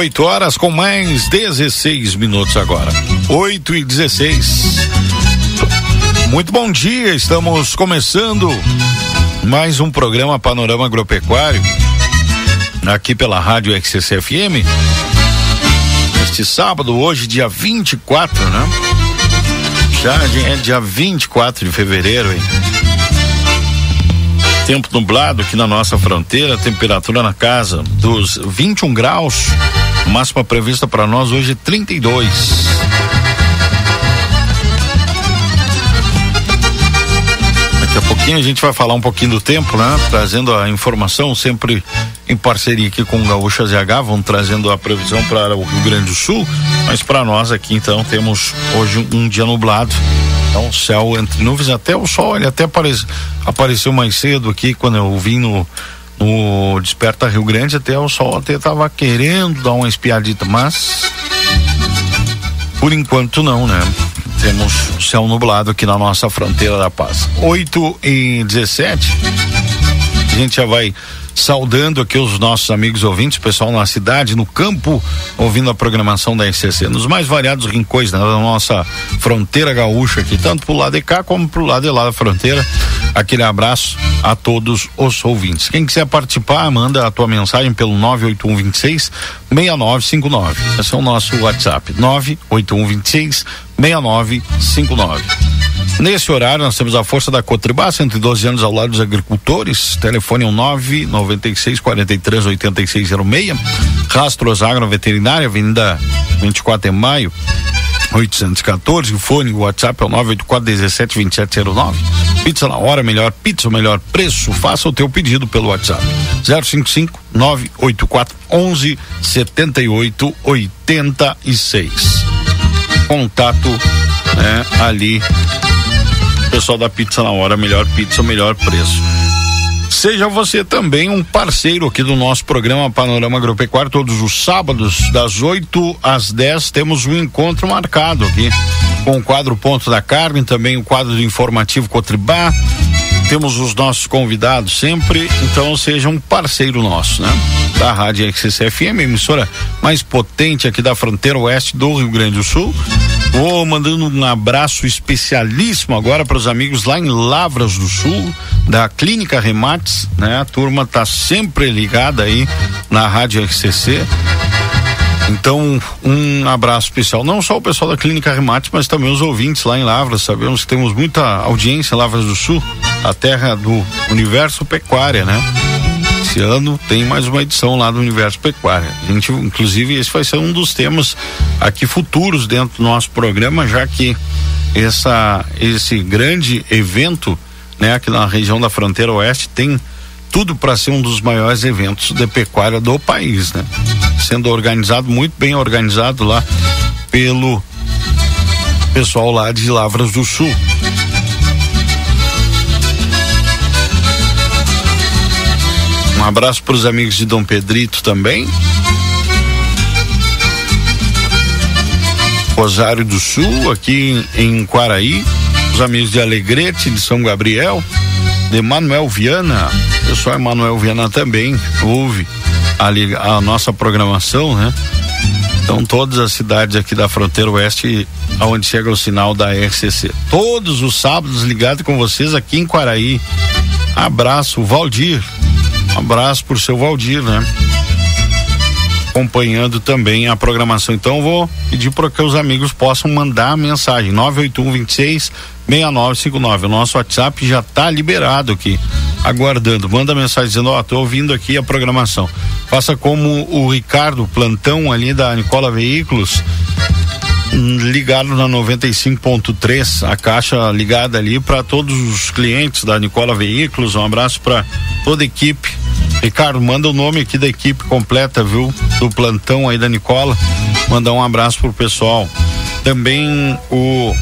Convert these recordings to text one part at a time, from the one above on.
8 horas com mais 16 minutos agora. 8 e 16. Muito bom dia, estamos começando mais um programa Panorama Agropecuário aqui pela Rádio XCFM. Este sábado, hoje, dia 24, né? Já é dia 24 de fevereiro, hein? Tempo nublado aqui na nossa fronteira, temperatura na casa dos 21 graus. Máxima prevista para nós hoje 32. Daqui a pouquinho a gente vai falar um pouquinho do tempo, né? Trazendo a informação sempre em parceria aqui com o Gaúcha ZH, vão trazendo a previsão para o Rio Grande do Sul, mas para nós aqui então temos hoje um dia nublado. Então, céu entre nuvens, até o sol, ele até aparece, apareceu mais cedo aqui quando eu vim no, no Desperta Rio Grande até o sol até tava querendo dar uma espiadita, mas por enquanto não, né? Temos céu nublado aqui na nossa fronteira da paz. 8 e 17. A gente já vai saudando aqui os nossos amigos ouvintes, pessoal na cidade, no campo, ouvindo a programação da SCC, nos mais variados rincões né, da nossa fronteira gaúcha aqui, tanto pro lado de cá como pro lado de lá da fronteira. Aquele abraço a todos os ouvintes. Quem quiser participar, manda a tua mensagem pelo 98126 6959. Esse é o nosso WhatsApp, 98126 6959. Nesse horário, nós temos a força da Cotribá, 112 anos ao lado dos agricultores. Telefone é o 996 43 8606. Rastros Agro Veterinária, Avenida 24 de Maio. 814, o fone, o WhatsApp é o 984 17 2709. Pizza na hora, melhor pizza, melhor preço. Faça o teu pedido pelo WhatsApp. 055 984 11 78 86. Contato né, ali pessoal da Pizza na Hora, melhor pizza, melhor preço. Seja você também um parceiro aqui do nosso programa Panorama Agropecuário. Todos os sábados, das 8 às 10, temos um encontro marcado aqui com o quadro Ponto da Carne, também o quadro do informativo Cotribá. Temos os nossos convidados sempre, então seja um parceiro nosso, né? Da Rádio XCFM, emissora mais potente aqui da fronteira oeste do Rio Grande do Sul. Vou mandando um abraço especialíssimo agora para os amigos lá em Lavras do Sul, da Clínica Remates, né? A turma tá sempre ligada aí na Rádio RCC. Então, um abraço especial, não só o pessoal da Clínica Remates, mas também os ouvintes lá em Lavras. Sabemos que temos muita audiência em Lavras do Sul, a terra do universo pecuária, né? Esse ano tem mais uma edição lá do Universo Pecuária. A gente, inclusive, esse vai ser um dos temas aqui futuros dentro do nosso programa, já que essa, esse grande evento, né, aqui na região da fronteira oeste tem tudo para ser um dos maiores eventos de pecuária do país, né? Sendo organizado, muito bem organizado lá pelo pessoal lá de Lavras do Sul. Um abraço para os amigos de Dom Pedrito também. Rosário do Sul, aqui em Quaraí. Os amigos de Alegrete, de São Gabriel. De Manuel Viana. Pessoal Manuel Viana também ouve ali a nossa programação, né? Então todas as cidades aqui da fronteira oeste, aonde chega o sinal da RCC. Todos os sábados ligados com vocês aqui em Quaraí. Abraço, Valdir. Abraço pro seu Valdir, né? Acompanhando também a programação. Então vou pedir para que os amigos possam mandar a mensagem 981 26 6959. O nosso WhatsApp já está liberado aqui, aguardando. Manda mensagem dizendo: Ó, oh, tô ouvindo aqui a programação. Faça como o Ricardo Plantão ali da Nicola Veículos ligado na 95.3, a caixa ligada ali para todos os clientes da Nicola Veículos. Um abraço para toda a equipe. Ricardo, manda o nome aqui da equipe completa, viu? Do plantão aí da Nicola. Mandar um abraço pro pessoal. Também o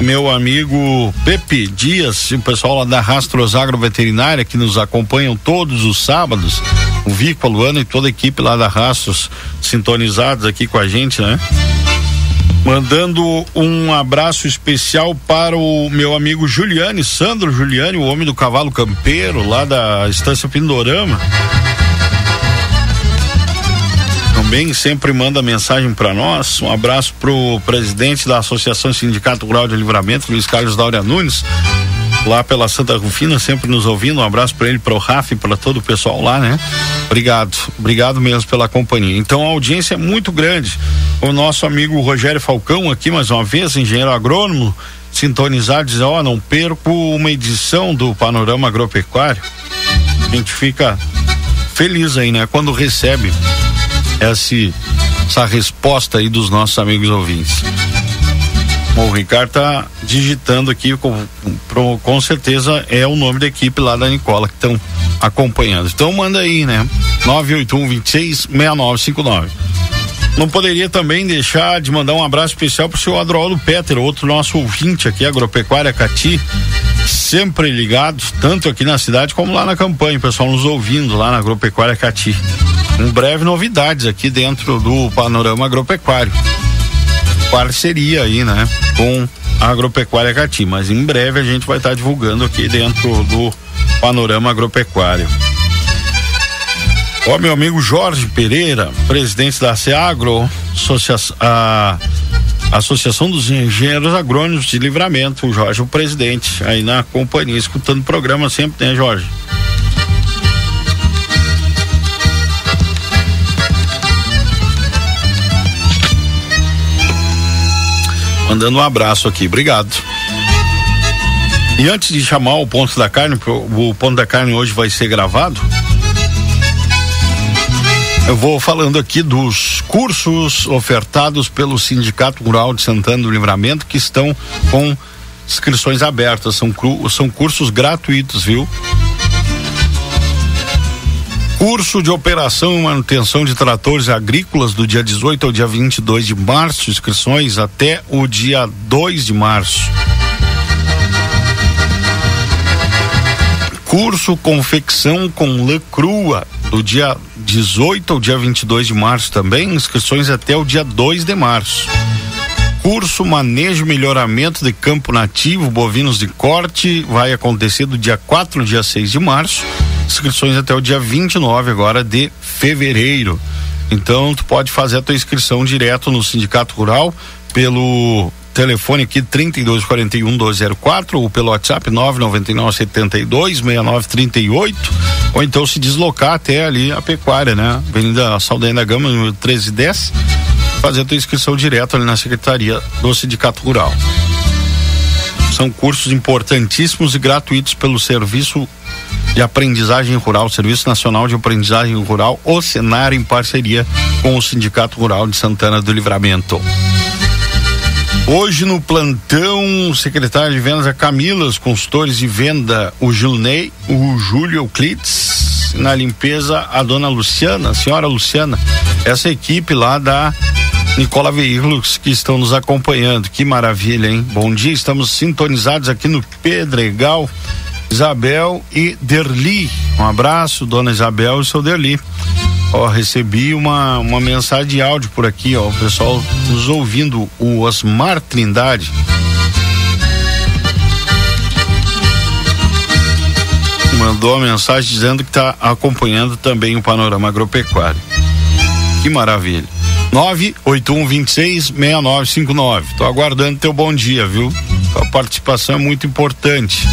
meu amigo Pepe Dias, o pessoal lá da Rastros Agroveterinária que nos acompanham todos os sábados, o Vico, a Luana e toda a equipe lá da Rastros sintonizados aqui com a gente, né? Mandando um abraço especial para o meu amigo Juliane, Sandro Juliane, o homem do cavalo campeiro, lá da Estância Pindorama. Também sempre manda mensagem para nós. Um abraço pro presidente da Associação Sindicato Rural de Livramento, Luiz Carlos Daura Nunes, lá pela Santa Rufina, sempre nos ouvindo. Um abraço para ele, para o Rafa e para todo o pessoal lá, né? Obrigado, obrigado mesmo pela companhia. Então a audiência é muito grande. O nosso amigo Rogério Falcão aqui mais uma vez, engenheiro agrônomo, sintonizado, diz: Ó, oh, não perco uma edição do Panorama Agropecuário. A gente fica feliz aí, né? Quando recebe essa, essa resposta aí dos nossos amigos ouvintes. Bom, o Ricardo tá digitando aqui, com, com, com certeza é o nome da equipe lá da Nicola que estão acompanhando. Então manda aí, né? 981 26 6959. Não poderia também deixar de mandar um abraço especial pro seu Adroaldo Peter, outro nosso ouvinte aqui, Agropecuária Cati, sempre ligado, tanto aqui na cidade como lá na campanha, pessoal nos ouvindo lá na Agropecuária Cati. Em breve novidades aqui dentro do panorama agropecuário parceria aí, né? Com a Agropecuária Cati, mas em breve a gente vai estar tá divulgando aqui dentro do panorama agropecuário. Ó, meu amigo Jorge Pereira, presidente da SEAGRO, associação, a Associação dos Engenheiros Agrônomos de Livramento, o Jorge, o presidente, aí na companhia, escutando o programa sempre, né, Jorge? Mandando um abraço aqui, obrigado. E antes de chamar o ponto da carne, o ponto da carne hoje vai ser gravado. Eu vou falando aqui dos cursos ofertados pelo Sindicato Rural de Santana do Livramento que estão com inscrições abertas. São, são cursos gratuitos, viu? Curso de operação e manutenção de tratores agrícolas do dia 18 ao dia 22 de março, inscrições até o dia 2 de março. Curso confecção com lã crua do dia 18 ao dia 22 de março também, inscrições até o dia 2 de março. Curso Manejo e Melhoramento de Campo Nativo Bovinos de Corte vai acontecer do dia 4 ao dia 6 de março inscrições até o dia 29 agora de fevereiro. Então tu pode fazer a tua inscrição direto no Sindicato Rural pelo telefone aqui 3241 204 ou pelo WhatsApp 999 72 6938 ou então se deslocar até ali a pecuária, né? Avenida Saldanha da Gama, número 1310, fazer a tua inscrição direto ali na Secretaria do Sindicato Rural. São cursos importantíssimos e gratuitos pelo Serviço de Aprendizagem Rural, Serviço Nacional de Aprendizagem Rural, o Senar, em parceria com o Sindicato Rural de Santana do Livramento. Hoje no plantão, secretário de vendas a Camila, os consultores de venda, o Gilney, o Júlio Euclides, na limpeza a dona Luciana, a senhora Luciana, essa equipe lá da Nicola Veículos que estão nos acompanhando. Que maravilha, hein? Bom dia, estamos sintonizados aqui no Pedregal. Isabel e Derli. Um abraço, dona Isabel e seu Derli. Ó, recebi uma, uma mensagem de áudio por aqui, ó, o pessoal nos ouvindo, o Osmar Trindade. Mandou uma mensagem dizendo que está acompanhando também o panorama agropecuário. Que maravilha. 981266959. Tô aguardando teu bom dia, viu? A participação é muito importante.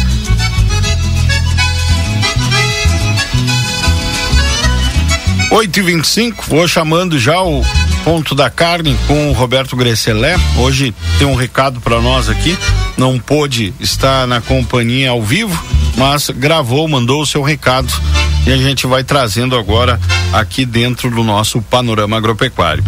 Oito e vinte e cinco, vou chamando já o ponto da carne com o Roberto Gresselé. Hoje tem um recado para nós aqui. Não pôde estar na companhia ao vivo, mas gravou, mandou o seu recado e a gente vai trazendo agora aqui dentro do nosso panorama agropecuário.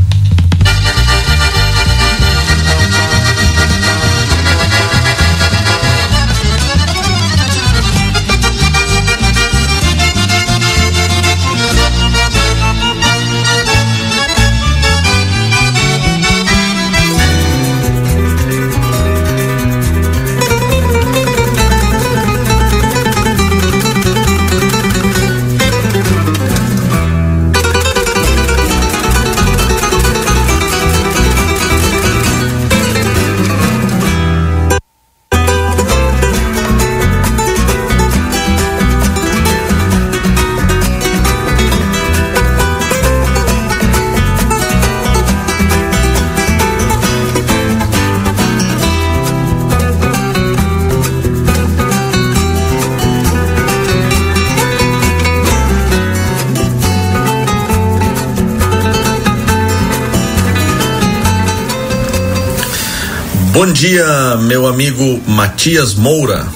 Bom dia, meu amigo Matias Moura.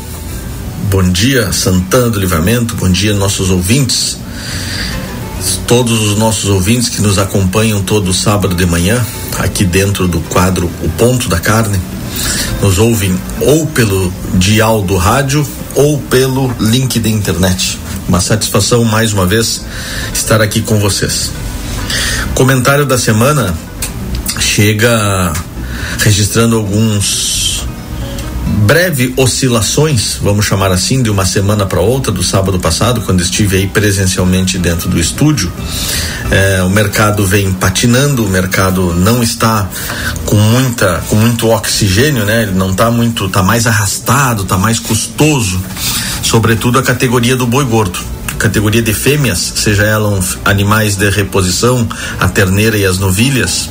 Bom dia, Santana do Livramento. Bom dia, nossos ouvintes. Todos os nossos ouvintes que nos acompanham todo sábado de manhã, aqui dentro do quadro O Ponto da Carne, nos ouvem ou pelo dial do rádio ou pelo link da internet. Uma satisfação mais uma vez estar aqui com vocês. Comentário da semana chega registrando alguns breve oscilações, vamos chamar assim, de uma semana para outra, do sábado passado, quando estive aí presencialmente dentro do estúdio. É, o mercado vem patinando, o mercado não está com muita, com muito oxigênio, né? Ele não está muito, está mais arrastado, está mais custoso, sobretudo a categoria do boi gordo categoria de fêmeas, seja elas animais de reposição, a terneira e as novilhas,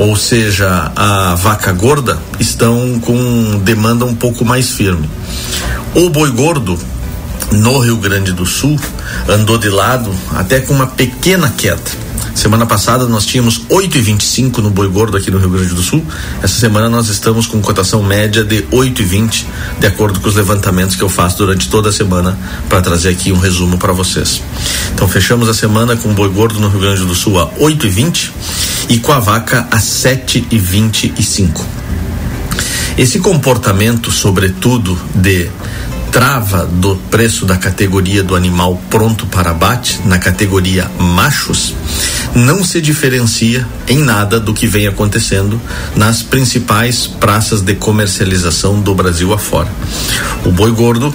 ou seja, a vaca gorda, estão com demanda um pouco mais firme. O boi gordo, no Rio Grande do Sul, andou de lado até com uma pequena queda. Semana passada nós tínhamos 8,25 no boi gordo aqui no Rio Grande do Sul. Essa semana nós estamos com cotação média de 8,20, de acordo com os levantamentos que eu faço durante toda a semana para trazer aqui um resumo para vocês. Então fechamos a semana com o boi gordo no Rio Grande do Sul a 8,20 e com a vaca a 7,25. Esse comportamento, sobretudo de trava do preço da categoria do animal pronto para abate, na categoria machos, não se diferencia em nada do que vem acontecendo nas principais praças de comercialização do Brasil afora. O boi gordo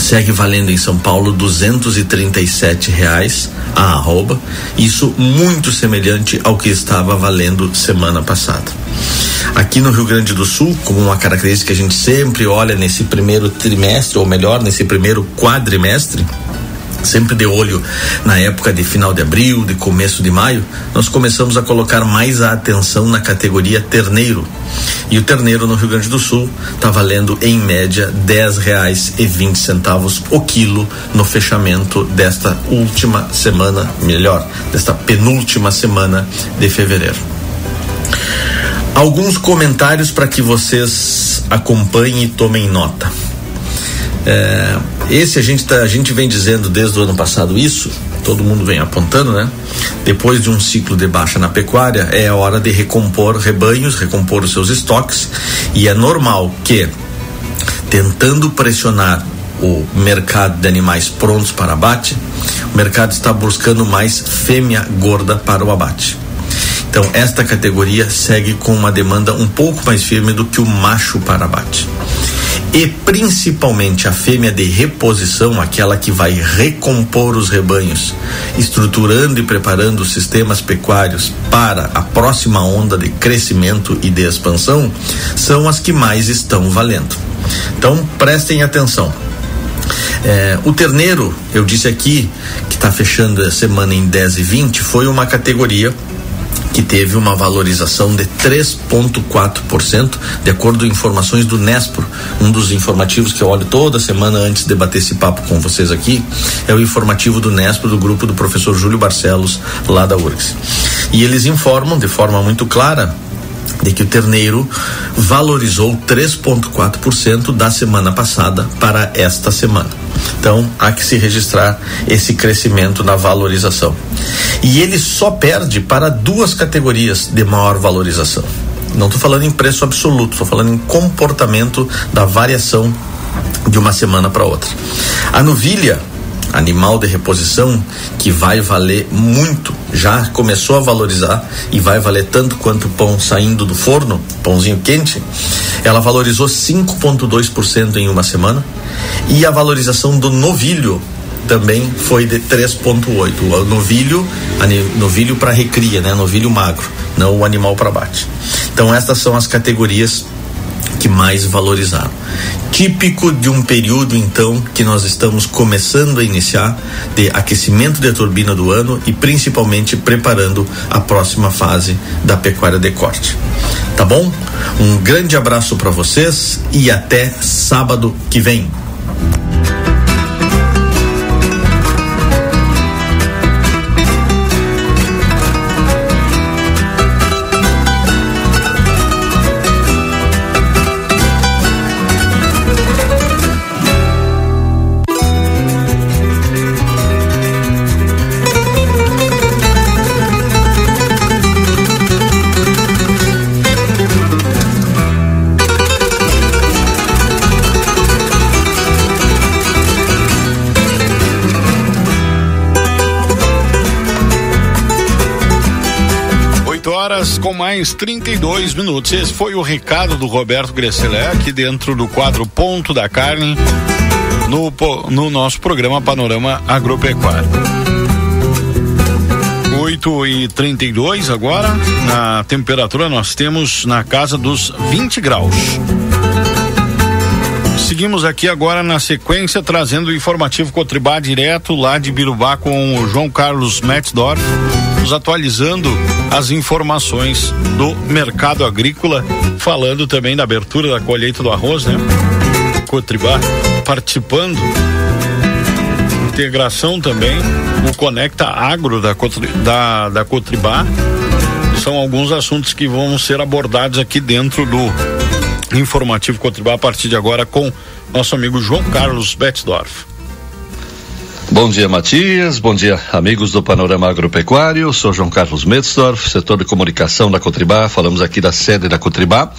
segue valendo em São Paulo duzentos e trinta e sete reais a arroba, isso muito semelhante ao que estava valendo semana passada. Aqui no Rio Grande do Sul, como uma característica que a gente sempre olha nesse primeiro trimestre, ou melhor, nesse primeiro quadrimestre, sempre de olho na época de final de abril, de começo de maio, nós começamos a colocar mais a atenção na categoria terneiro. E o terneiro no Rio Grande do Sul está valendo em média dez reais e vinte centavos o quilo no fechamento desta última semana, melhor, desta penúltima semana de fevereiro. Alguns comentários para que vocês acompanhem e tomem nota. É, esse a gente, tá, a gente vem dizendo desde o ano passado isso, todo mundo vem apontando, né? Depois de um ciclo de baixa na pecuária, é hora de recompor rebanhos, recompor os seus estoques, e é normal que, tentando pressionar o mercado de animais prontos para abate, o mercado está buscando mais fêmea gorda para o abate. Então, esta categoria segue com uma demanda um pouco mais firme do que o macho para abate e principalmente a fêmea de reposição, aquela que vai recompor os rebanhos, estruturando e preparando os sistemas pecuários para a próxima onda de crescimento e de expansão, são as que mais estão valendo. Então prestem atenção. É, o terneiro, eu disse aqui, que está fechando a semana em 10 e 20, foi uma categoria que teve uma valorização de 3,4%, de acordo com informações do Nespro, um dos informativos que eu olho toda semana antes de bater esse papo com vocês aqui, é o informativo do Nespro, do grupo do professor Júlio Barcelos, lá da URGS. E eles informam de forma muito clara de que o terneiro valorizou 3,4% da semana passada para esta semana. Então, há que se registrar esse crescimento na valorização. E ele só perde para duas categorias de maior valorização. Não estou falando em preço absoluto, estou falando em comportamento da variação de uma semana para outra. A novilha animal de reposição que vai valer muito, já começou a valorizar e vai valer tanto quanto o pão saindo do forno, pãozinho quente, ela valorizou 5,2% em uma semana e a valorização do novilho também foi de 3,8. O novilho, novilho para recria, né? Novilho magro, não o animal para bate. Então estas são as categorias que mais valorizaram. Típico de um período, então, que nós estamos começando a iniciar de aquecimento de turbina do ano e principalmente preparando a próxima fase da pecuária de corte. Tá bom? Um grande abraço para vocês e até sábado que vem. Mais 32 minutos. Esse foi o recado do Roberto Gresselé aqui dentro do quadro Ponto da Carne no, no nosso programa Panorama Agropecuário. 8 e 32 agora. Na temperatura nós temos na casa dos 20 graus. Seguimos aqui agora na sequência trazendo o informativo Cotribá direto lá de Birubá com o João Carlos Metzdorf nos atualizando as informações do mercado agrícola, falando também da abertura da colheita do arroz, né? Cotribá participando. Integração também, o Conecta Agro da, da, da Cotribá. São alguns assuntos que vão ser abordados aqui dentro do informativo Cotribá a partir de agora com nosso amigo João Carlos Betzdorf. Bom dia, Matias. Bom dia, amigos do Panorama Agropecuário. Sou João Carlos Metzdorf, setor de comunicação da Cotribá. Falamos aqui da sede da Cotribá.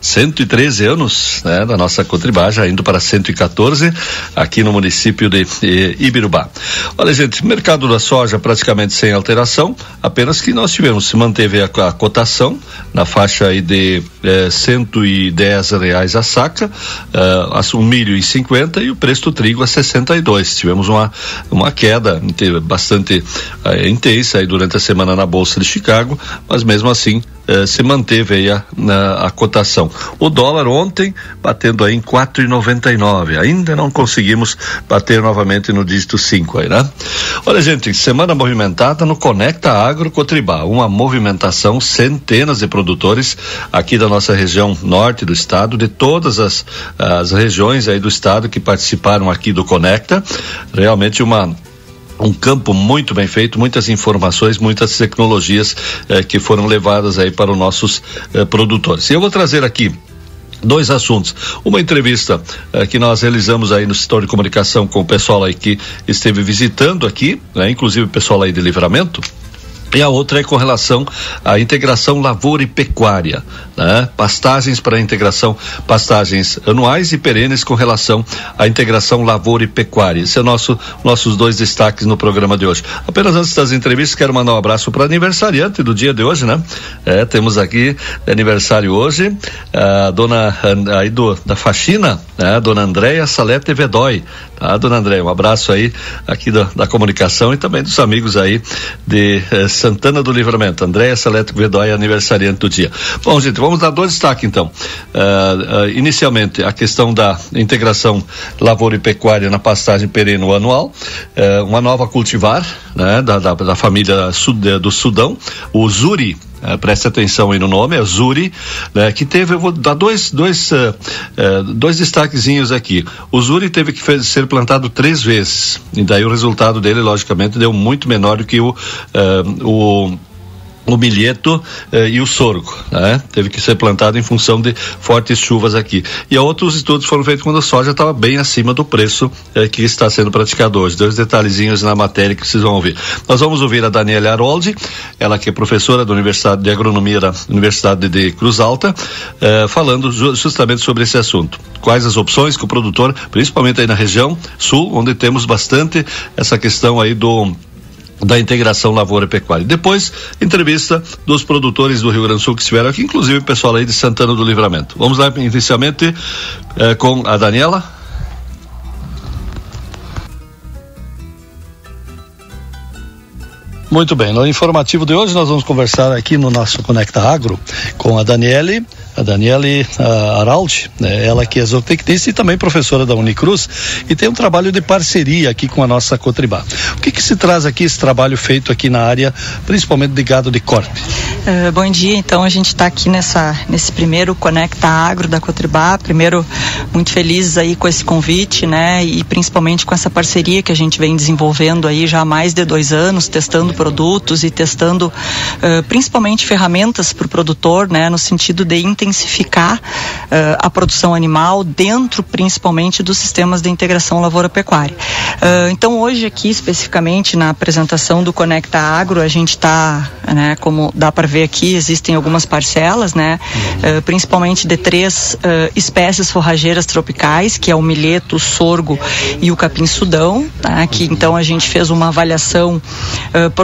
113 anos, né, da nossa Cotribá, já indo para 114, aqui no município de eh, Ibirubá. Olha, gente, mercado da soja praticamente sem alteração, apenas que nós tivemos, se manteve a, a cotação na faixa aí de eh, 110 reais a saca, eh, o milho em 50 e o preço do trigo a 62. Tivemos uma uma queda bastante uh, intensa aí durante a semana na Bolsa de Chicago, mas mesmo assim uh, se manteve aí a, a, a, cotação. O dólar ontem batendo aí em 4,99. Ainda não conseguimos bater novamente no dígito 5 aí, né? Olha, gente, semana movimentada no Conecta Agro Cotribá, uma movimentação, centenas de produtores aqui da nossa região norte do estado, de todas as, as regiões aí do estado que participaram aqui do Conecta. Realmente uma um campo muito bem feito, muitas informações, muitas tecnologias eh, que foram levadas aí para os nossos eh, produtores. E eu vou trazer aqui dois assuntos. Uma entrevista eh, que nós realizamos aí no setor de comunicação com o pessoal aí que esteve visitando aqui, né, inclusive o pessoal aí de livramento. E a outra é com relação à integração lavoura e pecuária. Né? pastagens para integração, pastagens anuais e perenes com relação à integração lavoura e pecuária. Esse é nosso nossos dois destaques no programa de hoje. Apenas antes das entrevistas, quero mandar um abraço para aniversariante do dia de hoje, né? É, temos aqui aniversário hoje a dona aí do, da faxina, né? Dona Andréia Salete Vedói, tá? Dona Andréia, um abraço aí aqui da, da comunicação e também dos amigos aí de eh, Santana do Livramento. Andréia Salete Vedói, aniversariante do dia. Bom, gente, vamos dar dois destaques então. Uh, uh, inicialmente, a questão da integração lavoura e pecuária na pastagem pereno anual, uh, uma nova cultivar, né? Da, da, da família sud, do Sudão, o Zuri Uh, preste atenção aí no nome, é Zuri, né, que teve, eu vou dar dois, dois, uh, uh, dois destaquezinhos aqui. O Zuri teve que fez, ser plantado três vezes, e daí o resultado dele, logicamente, deu muito menor do que o, o o milheto eh, e o sorgo, né? Teve que ser plantado em função de fortes chuvas aqui. E outros estudos foram feitos quando a soja estava bem acima do preço eh, que está sendo praticado hoje. Dois detalhezinhos na matéria que vocês vão ouvir. Nós vamos ouvir a Daniela Aroldi, ela que é professora da Universidade de Agronomia da Universidade de Cruz Alta, eh, falando justamente sobre esse assunto. Quais as opções que o produtor, principalmente aí na região sul, onde temos bastante essa questão aí do da integração lavoura pecuária. Depois, entrevista dos produtores do Rio Grande do Sul que estiveram aqui, inclusive o pessoal aí de Santana do Livramento. Vamos lá inicialmente eh, com a Daniela. Muito bem, no informativo de hoje nós vamos conversar aqui no nosso Conecta Agro com a Daniele a Daniele Araldi, né, ela que é zootecnista e também professora da Unicruz, e tem um trabalho de parceria aqui com a nossa Cotribá. O que, que se traz aqui esse trabalho feito aqui na área, principalmente de gado de corte? Uh, bom dia, então a gente está aqui nessa, nesse primeiro Conecta Agro da Cotribá, primeiro muito felizes aí com esse convite, né, e principalmente com essa parceria que a gente vem desenvolvendo aí já há mais de dois anos, testando produtos e testando uh, principalmente ferramentas para o produtor, né, no sentido de intensificar uh, a produção animal dentro principalmente dos sistemas de integração lavoura-pecuária. Uh, então hoje aqui especificamente na apresentação do Conecta Agro a gente está, né, como dá para ver aqui, existem algumas parcelas, né, uh, principalmente de três espécies forrageiras tropicais, que é o milheto, o sorgo e o capim-sudão, tá, que então a gente fez uma avaliação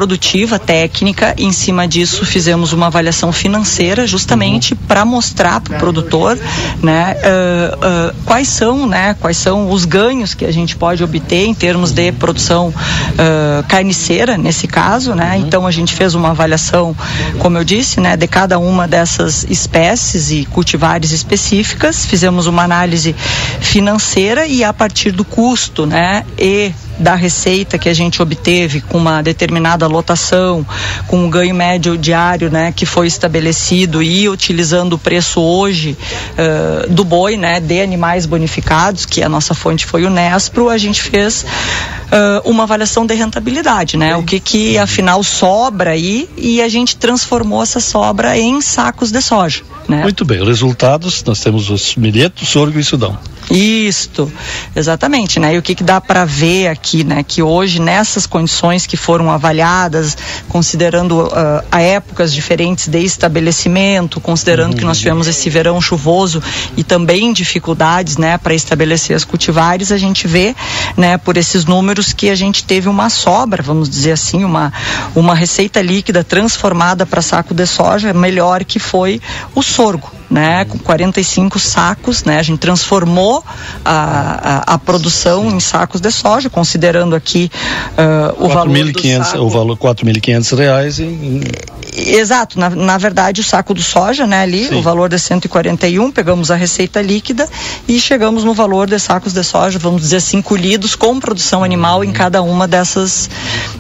produtiva, técnica, e em cima disso fizemos uma avaliação financeira justamente para mostrar para o produtor, né, uh, uh, quais são, né, quais são os ganhos que a gente pode obter em termos de produção uh, carniceira nesse caso, né? Uhum. Então a gente fez uma avaliação, como eu disse, né, de cada uma dessas espécies e cultivares específicas, fizemos uma análise financeira e a partir do custo, né, e da receita que a gente obteve com uma determinada lotação, com um ganho médio diário, né, que foi estabelecido e utilizando o preço hoje uh, do boi, né, de animais bonificados, que a nossa fonte foi o Nespro, a gente fez uh, uma avaliação de rentabilidade, né, o que que afinal sobra aí e a gente transformou essa sobra em sacos de soja. Né? Muito bem, resultados, nós temos os milhetos, sorgo e sudão. Isto, exatamente, né? E o que, que dá para ver aqui, né? Que hoje nessas condições que foram avaliadas, considerando uh, a épocas diferentes de estabelecimento, considerando uhum. que nós tivemos esse verão chuvoso e também dificuldades, né, para estabelecer as cultivares, a gente vê, né, por esses números que a gente teve uma sobra, vamos dizer assim, uma uma receita líquida transformada para saco de soja melhor que foi o sorgo né, com 45 sacos, né, a gente transformou a, a, a produção em sacos de soja, considerando aqui uh, o valor do saco. O valor 4.500 reais em... Exato, na, na verdade o saco do soja, né, ali, Sim. o valor de 141, pegamos a receita líquida e chegamos no valor de sacos de soja, vamos dizer assim, colhidos com produção animal em cada uma dessas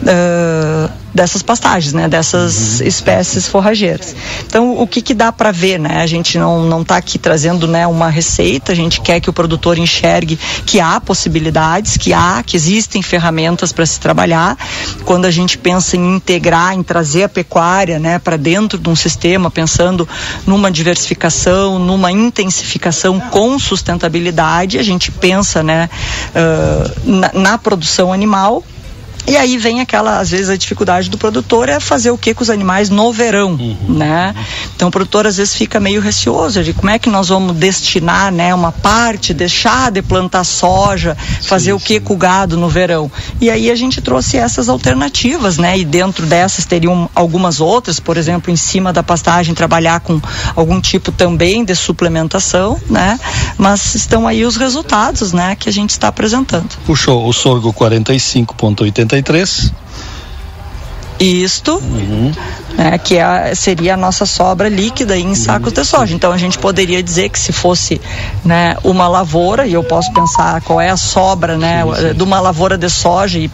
uh, dessas pastagens, né, dessas uhum. espécies forrageiras. Então, o que que dá para ver, né? A gente não não está aqui trazendo, né, uma receita, a gente quer que o produtor enxergue que há possibilidades, que há, que existem ferramentas para se trabalhar. Quando a gente pensa em integrar, em trazer a pecuária, né, para dentro de um sistema, pensando numa diversificação, numa intensificação com sustentabilidade, a gente pensa, né, uh, na, na produção animal E aí vem aquela, às vezes, a dificuldade do produtor é fazer o que com os animais no verão, uhum. né? Então o produtor às vezes fica meio receoso de como é que nós vamos destinar, né, uma parte, deixar de plantar soja, fazer sim, o que com o gado no verão. E aí a gente trouxe essas alternativas, né? E dentro dessas teriam algumas outras, por exemplo, em cima da pastagem trabalhar com algum tipo também de suplementação, né? Mas estão aí os resultados, né, que a gente está apresentando. Puxou o sorgo 45.83 isto, uhum. né, que é, seria a nossa sobra líquida em sacos de soja. Então a gente poderia dizer que se fosse né, uma lavoura, e eu posso pensar qual é a sobra né, sim, sim. de uma lavoura de soja e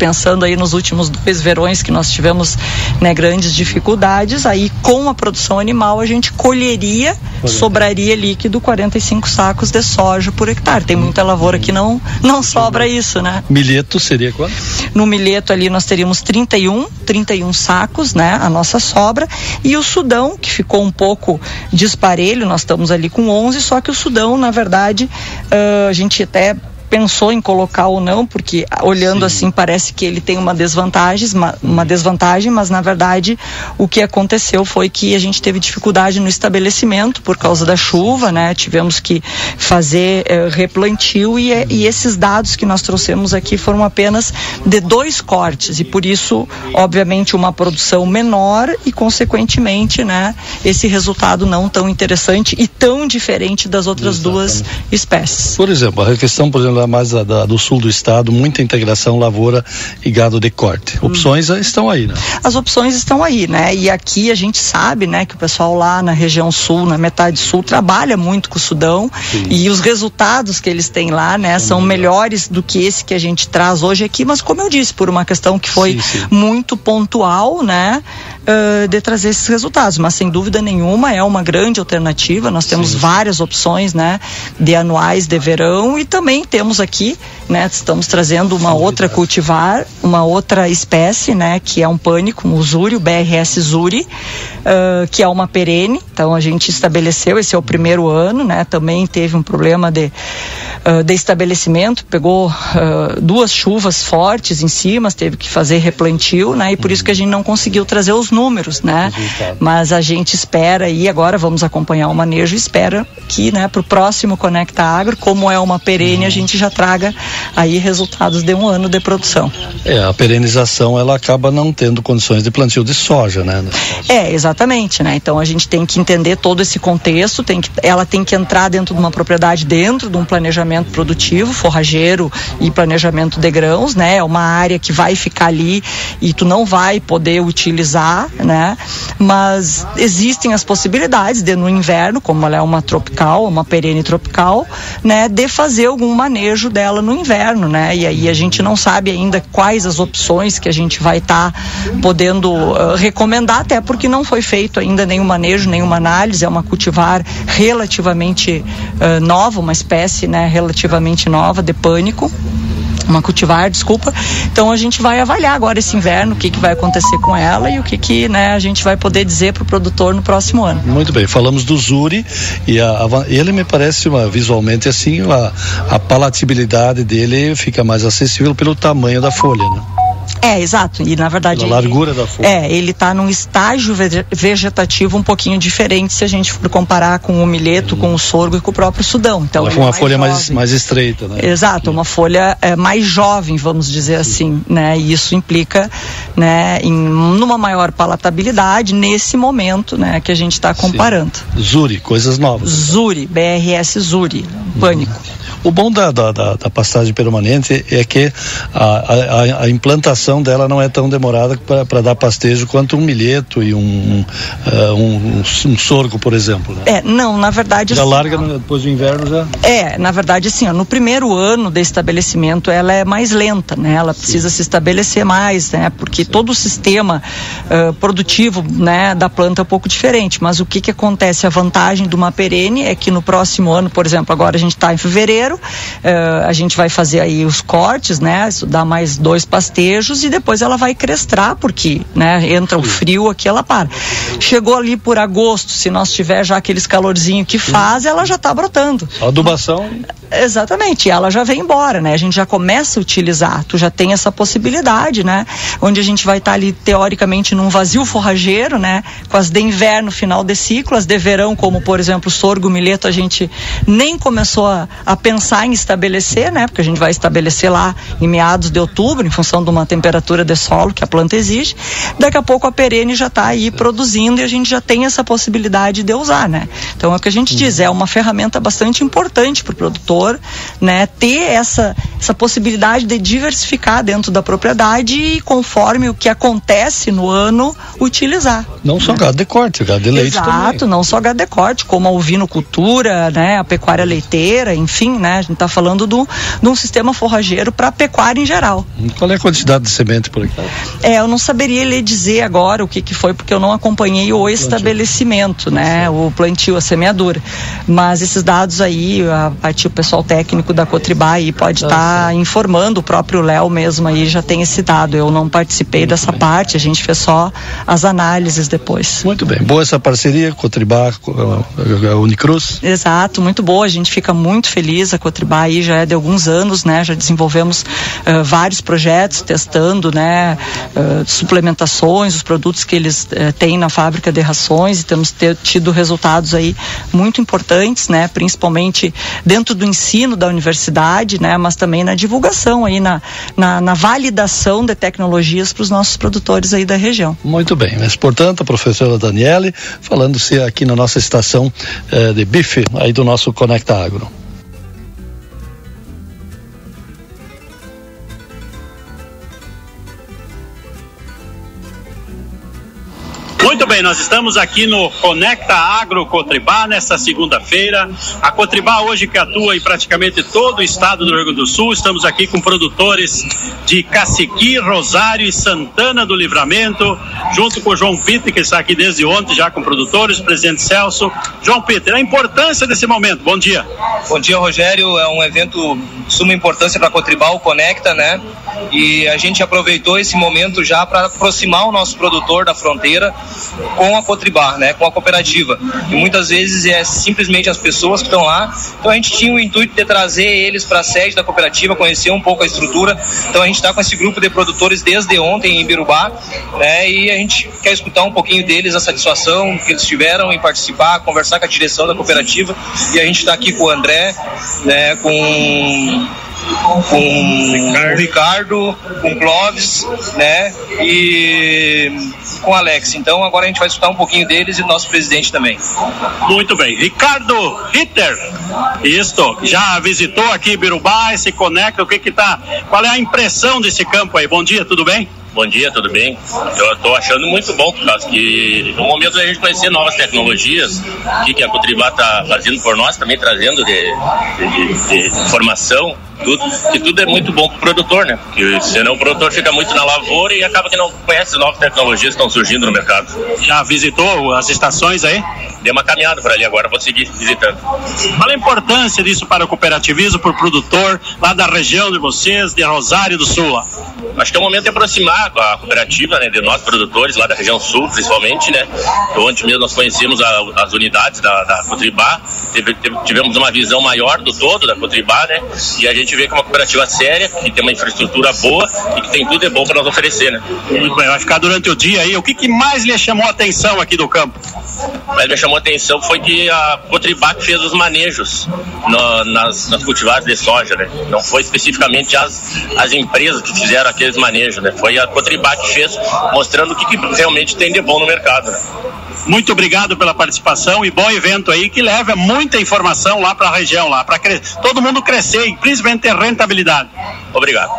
pensando aí nos últimos dois verões que nós tivemos né, grandes dificuldades, aí com a produção animal a gente colheria, sobraria líquido 45 sacos de soja por hectare. Tem muita lavoura que não, não sobra isso, né? Milheto seria quanto? No milheto ali nós teríamos 31, 31 sacos, né? A nossa sobra. E o Sudão, que ficou um pouco disparelho, nós estamos ali com 11, só que o Sudão, na verdade, uh, a gente até pensou em colocar ou não, porque olhando Sim. assim parece que ele tem uma desvantagem, uma, uma, desvantagem, mas na verdade o que aconteceu foi que a gente teve dificuldade no estabelecimento por causa da chuva, né? Tivemos que fazer eh, replantio e, eh, e esses dados que nós trouxemos aqui foram apenas de dois cortes e por isso, obviamente, uma produção menor e consequentemente, né? Esse resultado não tão interessante e tão diferente das outras Exatamente. duas espécies. Por exemplo, a questão, por exemplo, mais da, da, do sul do estado, muita integração lavoura e gado de corte. Hum. Opções hum. estão aí, né? As opções estão aí, né? E aqui a gente sabe, né, que o pessoal lá na região sul, na metade sul, trabalha muito com o Sudão Sim. e os resultados que eles têm lá, né, Sim. são melhores do que esse que a gente traz hoje aqui, mas como eu disse, por uma questão que foi Sim, muito pontual, né, uh, de trazer esses resultados. Mas sem dúvida nenhuma é uma grande alternativa. Nós temos várias opções, né, de anuais de verão e também temos aqui, né, estamos trazendo uma outra cultivar, uma outra espécie, né, que é um pânico, um zuri, o BRS zuri, uh, que é uma perene. Então a gente estabeleceu, esse é o primeiro ano, né, também teve um problema de, uh, de estabelecimento, pegou uh, duas chuvas fortes em cima, teve que fazer replantio, né, e por isso que a gente não conseguiu trazer os números, né, mas a gente espera e agora vamos acompanhar o manejo, espera que, né, para o próximo Conecta Agro, como é uma perene, a gente já traga aí resultados de um ano de produção. É, a perenização ela acaba não tendo condições de plantio de soja, né? É, exatamente, né? Então a gente tem que entender todo esse contexto, tem que, ela tem que entrar dentro de uma propriedade, dentro de um planejamento produtivo, forrageiro e planejamento de grãos, né? É uma área que vai ficar ali e tu não vai poder utilizar, né? Mas existem as possibilidades de no inverno, como ela é uma tropical, uma perene tropical, né? De fazer algum manejo manejo dela no inverno, né? E aí a gente não sabe ainda quais as opções que a gente vai estar tá podendo uh, recomendar, até porque não foi feito ainda nenhum manejo, nenhuma análise. É uma cultivar relativamente uh, nova, uma espécie, né? Relativamente nova de pânico uma cultivar, desculpa. Então a gente vai avaliar agora esse inverno, o que, que vai acontecer com ela e o que, que né, a gente vai poder dizer para o produtor no próximo ano. Muito bem, falamos do Zuri e a, a, ele me parece uma, visualmente assim, a, a palatabilidade dele fica mais acessível pelo tamanho da folha, né? É, exato. E na verdade. A largura da folha. É, ele está num estágio vegetativo um pouquinho diferente se a gente for comparar com o milheto, com o sorgo e com o próprio Sudão. Então, Ela é uma folha mais, mais estreita, né? Exato, uma folha é, mais jovem, vamos dizer assim, né? E isso implica, né, em numa maior palatabilidade nesse momento, né, que a gente está comparando. Sim. Zuri, coisas novas. Zuri, BRS Zuri, pânico. Uhum. O bom da, da, da, da pastagem permanente é que a, a, a, implantação dela não é tão demorada para dar pastejo quanto um milheto e um, uh, um, um sorgo, por exemplo. Né? É, não, na verdade. Já assim, larga depois do inverno já? É, na verdade, assim, ó, no primeiro ano de estabelecimento ela é mais lenta, né? Ela precisa Sim. se estabelecer mais, né? Porque Sim. todo o sistema uh, produtivo, né, da planta é um pouco diferente. Mas o que que acontece? A vantagem de uma perene é que no próximo ano, por exemplo, agora a gente está em fevereiro Uh, a gente vai fazer aí os cortes, né? Dá mais dois pastejos e depois ela vai crestrar, porque, né? Entra o frio aqui, ela para. Chegou ali por agosto, se nós tiver já aqueles calorzinho que faz, ela já está brotando. Adubação? Exatamente, ela já vem embora, né? A gente já começa a utilizar, tu já tem essa possibilidade, né? Onde a gente vai estar tá ali teoricamente num vazio forrageiro, né? Com as de inverno, final de ciclo, as de verão, como por exemplo sorgo, milheto, a gente nem começou a, a pensar em estabelecer, né? Porque a gente vai estabelecer lá em meados de outubro, em função de uma temperatura de solo que a planta exige. Daqui a pouco a perene já está aí produzindo e a gente já tem essa possibilidade de usar, né? Então é o que a gente diz, é uma ferramenta bastante importante para o produtor, né? Ter essa, essa possibilidade de diversificar dentro da propriedade e conforme o que acontece no ano, utilizar. Não né? só gado de corte, gado de leite Exato, também. não só gado de corte, como a ovinocultura, né? A pecuária leiteira, enfim, né? A gente está falando do, de um sistema forrageiro para pecuária em geral. Qual é a quantidade de semente por aqui? É, eu não saberia lhe dizer agora o que, que foi, porque eu não acompanhei o estabelecimento, né? O plantio, a semeadura. Mas esses dados aí, a partir o pessoal técnico da Cotribá aí pode estar tá tá informando, o próprio Léo mesmo aí já tem esse dado. Eu não participei Muito dessa bem. parte, a gente fez só as análises depois. Muito bem. Boa essa parceria, Cotribá, a Unicruz? Exato, muito boa. A gente fica muito feliz. A Cotribá aí já é de alguns anos, né? Já desenvolvemos uh, vários projetos testando, né? Uh, suplementações, os produtos que eles uh, têm na fábrica de rações e temos ter, tido resultados aí muito importantes, né? Principalmente dentro do ensino da universidade, né? Mas também na divulgação aí, na, na, na validação de tecnologias para os nossos produtores aí da região. Muito bem, mas portanto a professora Daniele falando-se aqui na nossa estação eh, de bife aí do nosso Conecta Agro. Muito bem, nós estamos aqui no Conecta Agro Cotribá nesta segunda-feira. A Cotribá hoje que atua em praticamente todo o estado do Rio Grande do Sul. Estamos aqui com produtores de Caciqui, Rosário e Santana do Livramento, junto com o João Peter, que está aqui desde ontem já com produtores, presidente Celso. João Peter, a importância desse momento. Bom dia. Bom dia, Rogério. É um evento de suma importância para a Cotribá, o Conecta, né? E a gente aproveitou esse momento já para aproximar o nosso produtor da fronteira com a Cotribar, né, com a cooperativa. E muitas vezes é simplesmente as pessoas que estão lá. Então a gente tinha o intuito de trazer eles para a sede da cooperativa, conhecer um pouco a estrutura. Então a gente está com esse grupo de produtores desde ontem em Birubá, né, e a gente quer escutar um pouquinho deles, a satisfação que eles tiveram em participar, conversar com a direção da cooperativa. E a gente está aqui com o André, né, com com o Ricardo, com o Clóvis, né? E com o Alex. Então agora a gente vai escutar um pouquinho deles e nosso presidente também. Muito bem. Ricardo Ritter, isto, já visitou aqui Birubá, se conecta, o que que tá, qual é a impressão desse campo aí? Bom dia, tudo bem? Bom dia, tudo bem? Eu estou achando muito bom, por causa que no momento da gente conhecer novas tecnologias, o que, que a Cotribá está fazendo por nós, também trazendo de, de, de, de informação, tudo, que tudo é muito bom para o produtor, né? Porque senão o produtor fica muito na lavoura e acaba que não conhece novas tecnologias que estão surgindo no mercado. Já visitou as estações aí? Dei uma caminhada por ali, agora vou seguir visitando. Qual a importância disso para o cooperativismo, para o produtor lá da região de vocês, de Rosário do Sul? Lá? Acho que é o momento de aproximar a cooperativa, né, de nós produtores lá da região sul, principalmente, né? Então, antes mesmo nós conhecemos a, as unidades da, da Cotribá, tivemos uma visão maior do todo da Cotribá, né? E a gente vê que é uma cooperativa séria, que tem uma infraestrutura boa e que tem tudo de bom para nós oferecer, né? Muito bem, vai ficar durante o dia aí. O que, que mais lhe chamou a atenção aqui do campo? Mas me chamou a atenção foi que a Cotribac fez os manejos no, nas, nas cultivares de soja, né? Não foi especificamente as, as empresas que fizeram aqueles manejos, né? Foi a Cotribac que fez, mostrando o que, que realmente tem de bom no mercado, né? Muito obrigado pela participação e bom evento aí que leva muita informação lá para a região lá, para todo mundo crescer e principalmente ter rentabilidade. Obrigado.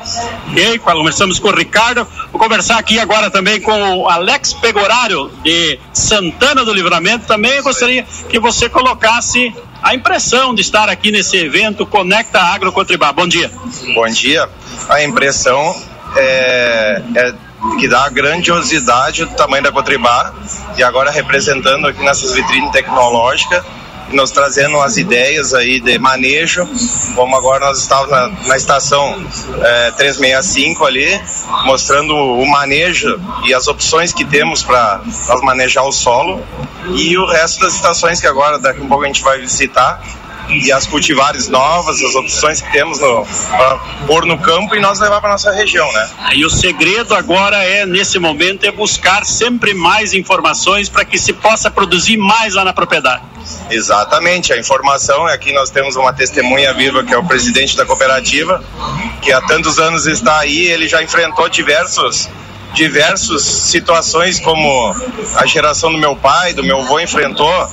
Ok, começamos com o Ricardo. Vou conversar aqui agora também com o Alex Pegorário de Santana do Livramento. Também gostaria que você colocasse a impressão de estar aqui nesse evento Conecta Agro Cotribá. Bom dia. Bom dia. A impressão é, é que dá a grandiosidade do tamanho da Cotribá e agora representando aqui nessas vitrines tecnológicas nos trazendo as ideias aí de manejo, como agora nós estávamos na, na estação é, 365 ali, mostrando o manejo e as opções que temos para manejar o solo. E o resto das estações que agora daqui a um pouco a gente vai visitar e as cultivares novas, as opções que temos para pôr no campo e nós levar para nossa região, né? E o segredo agora é nesse momento é buscar sempre mais informações para que se possa produzir mais lá na propriedade. Exatamente, a informação é aqui nós temos uma testemunha viva que é o presidente da cooperativa, que há tantos anos está aí, ele já enfrentou diversos diversas situações como a geração do meu pai, do meu avô enfrentou,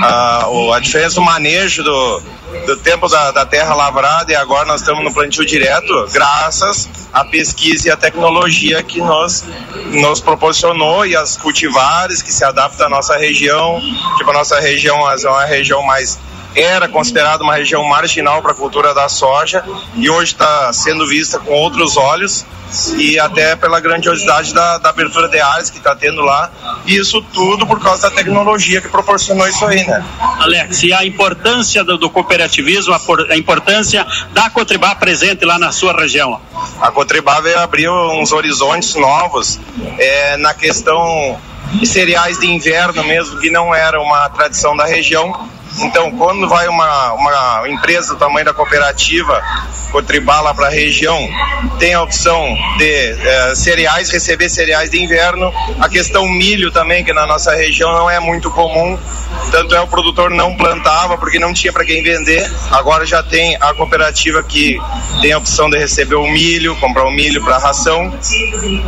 a, a diferença do manejo do, do tempo da, da, terra lavrada e agora nós estamos no plantio direto, graças à pesquisa e à tecnologia que nos, nos proporcionou e as cultivares que se adaptam à nossa região. Tipo, a nossa região é uma região mais era considerada uma região marginal para a cultura da soja e hoje está sendo vista com outros olhos e até pela grandiosidade da, da abertura de áreas que está tendo lá. E isso tudo por causa da tecnologia que proporcionou isso aí, né? Alex, e a importância do, do cooperativismo, a, por, a, importância da Cotribá presente lá na sua região? A Cotribá veio abrir uns horizontes novos é, na questão de cereais de inverno mesmo, que não era uma tradição da região então, quando vai uma, uma empresa do tamanho da cooperativa Cotribá lá para a região, tem a opção de eh, cereais, receber cereais de inverno. A questão milho também, que na nossa região não é muito comum. Tanto é o produtor não plantava porque não tinha para quem vender. Agora já tem a cooperativa que tem a opção de receber o milho, comprar o milho para ração.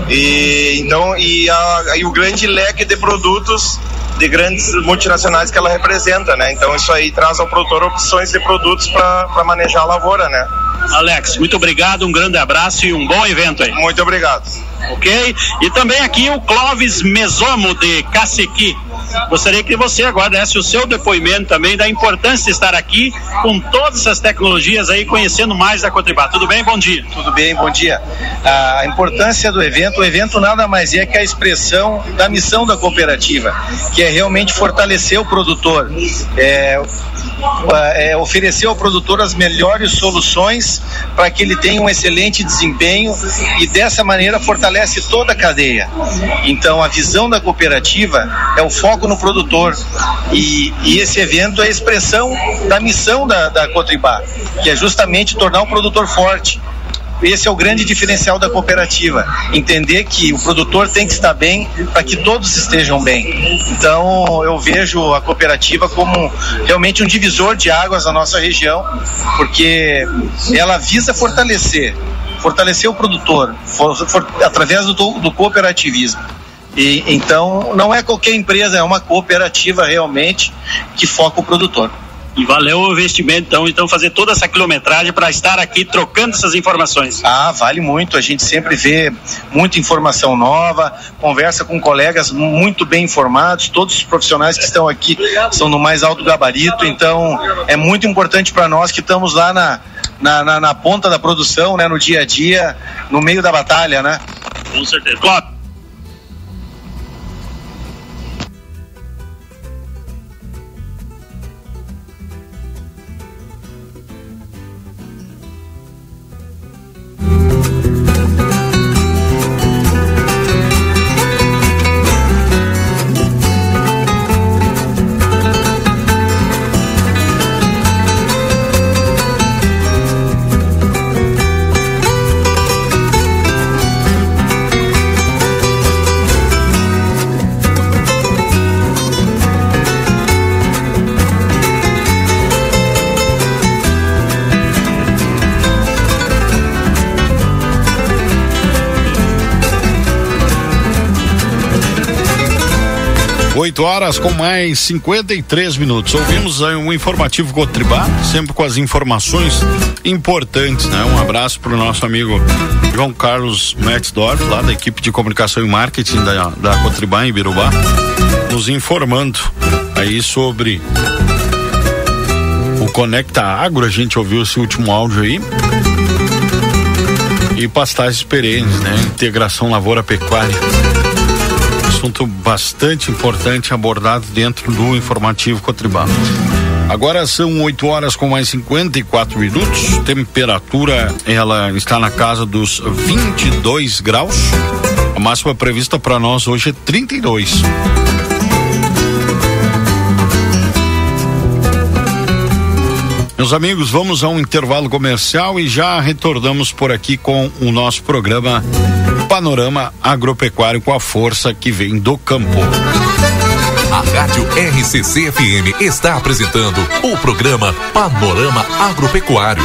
E então e, a, e o grande leque de produtos de grandes multinacionais que ela representa, né? Então isso aí traz ao produtor opções de produtos para manejar a lavoura, né? Alex, muito obrigado, um grande abraço e um bom evento aí. Muito obrigado. Ok? E também aqui o Clóvis Mesomo de Cacequi. Gostaria que você agora desse o seu depoimento também da importância de estar aqui com todas essas tecnologias aí, conhecendo mais da Cotribá. Tudo bem? Bom dia. Tudo bem, bom dia. A importância do evento, o evento nada mais é que a expressão da missão da cooperativa, que é realmente fortalecer o produtor, é, é, oferecer ao produtor as melhores soluções para que ele tenha um excelente desempenho e dessa maneira fortalece toda a cadeia. Então a visão da cooperativa é o foco no produtor e, e esse evento é a expressão da missão da, da Cotribá, que é justamente tornar o produtor forte esse é o grande diferencial da cooperativa. Entender que o produtor tem que estar bem para que todos estejam bem. Então, eu vejo a cooperativa como realmente um divisor de águas na nossa região, porque ela visa fortalecer fortalecer o produtor for, for, através do, do cooperativismo. E, então, não é qualquer empresa, é uma cooperativa realmente que foca o produtor. E valeu o investimento, então, então fazer toda essa quilometragem para estar aqui trocando essas informações. Ah, vale muito. A gente sempre vê muita informação nova, conversa com colegas muito bem informados. Todos os profissionais que estão aqui são no mais alto gabarito, então é muito importante para nós que estamos lá na, na, na, na, ponta da produção, né, no dia a dia, no meio da batalha, né? Com certeza. Claro. 8 horas com mais 53 minutos. Ouvimos aí um informativo Cotribá, sempre com as informações importantes, né? Um abraço para o nosso amigo João Carlos Metzdorf, lá da equipe de comunicação e marketing da, da Cotribá em Birubá, nos informando aí sobre o Conecta Agro. A gente ouviu esse último áudio aí e pastagens perenes, né? Integração lavoura-pecuária assunto bastante importante abordado dentro do informativo Cotribal. Agora são 8 horas com mais 54 minutos. Temperatura ela está na casa dos 22 graus. A máxima prevista para nós hoje é 32. Meus amigos, vamos a um intervalo comercial e já retornamos por aqui com o nosso programa Panorama Agropecuário com a força que vem do campo. A Rádio RCC FM está apresentando o programa Panorama Agropecuário.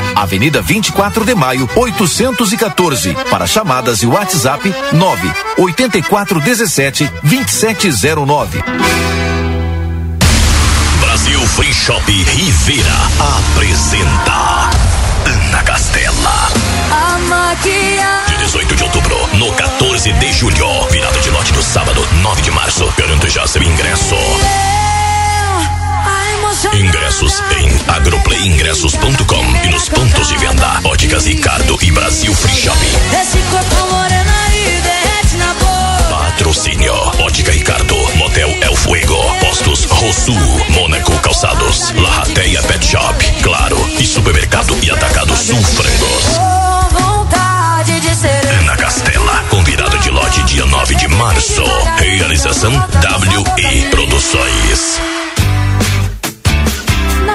Avenida 24 de Maio, 814. Para chamadas e WhatsApp 9 8417 2709. Brasil Free Shop Rivera apresenta Ana Castela. A maquiagem. De 18 de outubro, no 14 de julho. Virado de lote do sábado, 9 de março. Garante já seu ingresso. Ingressos em agroplayingressos.com e nos pontos de venda. Óticas Ricardo e Brasil Free Shop. Esse corpo morena e derrete na boca. Patrocínio Ótica Ricardo, Motel El Fuego, Postos Rosu, Mônaco Calçados, Larrateia Pet Shop, Claro e Supermercado e Atacado Sul Frangos. Ana Castela, convidado de lote dia 9 de março. Realização WI Produções.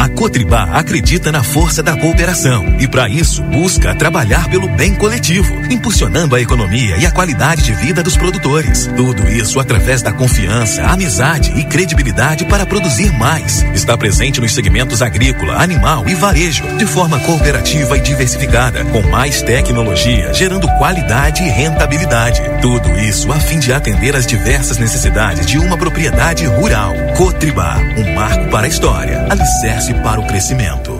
A Cotribá acredita na força da cooperação e, para isso, busca trabalhar pelo bem coletivo, impulsionando a economia e a qualidade de vida dos produtores. Tudo isso através da confiança, amizade e credibilidade para produzir mais. Está presente nos segmentos agrícola, animal e varejo, de forma cooperativa e diversificada, com mais tecnologia, gerando qualidade e rentabilidade. Tudo isso a fim de atender às diversas necessidades de uma propriedade rural. Cotribá, um marco para a história. Alicerce para o crescimento.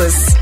todos.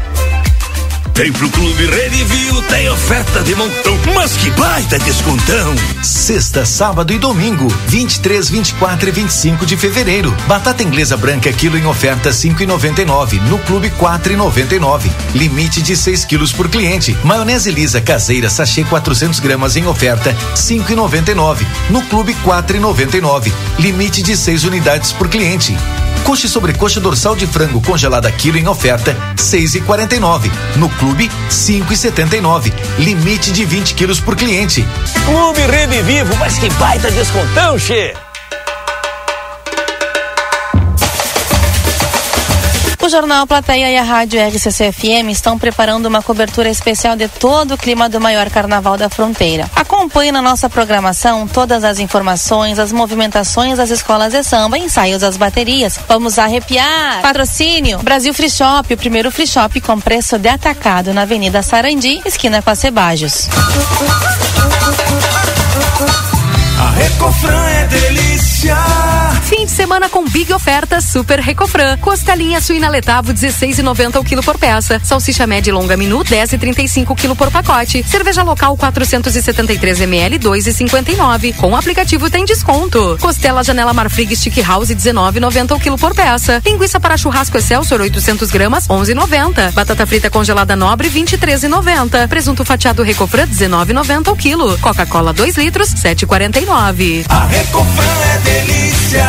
Vem pro Clube Redivio, tem oferta de montão, mas que baita descontão! Sexta, sábado e domingo, 23, 24 e 25 de fevereiro. Batata inglesa branca quilo em oferta 5,99 no Clube 4,99. Limite de 6 quilos por cliente. Maionese lisa caseira sachê 400 gramas em oferta 5,99 no Clube 4,99. Limite de 6 unidades por cliente. Coxa e sobrecoxa dorsal de frango congelada quilo em oferta 6,49 no Clube 5,79. Limite de 20 quilos por cliente. Clube Rede Vivo, mas que baita descontão, che! O Jornal Plateia e a Rádio RCC-FM estão preparando uma cobertura especial de todo o clima do maior carnaval da fronteira. Acompanhe na nossa programação todas as informações, as movimentações das escolas de samba, ensaios das baterias. Vamos arrepiar! Patrocínio Brasil Free Shop, o primeiro free shop com preço de atacado na Avenida Sarandi, esquina com a Cebajos. A Recofran é delícia. Fim de semana com big ofertas Super Recofran. Costelinha suína letável 16,90 o quilo por peça. Salsicha média e longa menu 10,35 o quilo por pacote. Cerveja local 473 ml 2,59. Com o aplicativo tem desconto. Costela Janela Marfrig Stick House 19,90 o quilo por peça. Linguiça para churrasco Excelsior 800 gramas 11,90. Batata frita congelada Nobre 23,90. Presunto fatiado Recofran 19,90 o quilo. Coca-Cola 2 litros 7,49. A Recofran é delícia.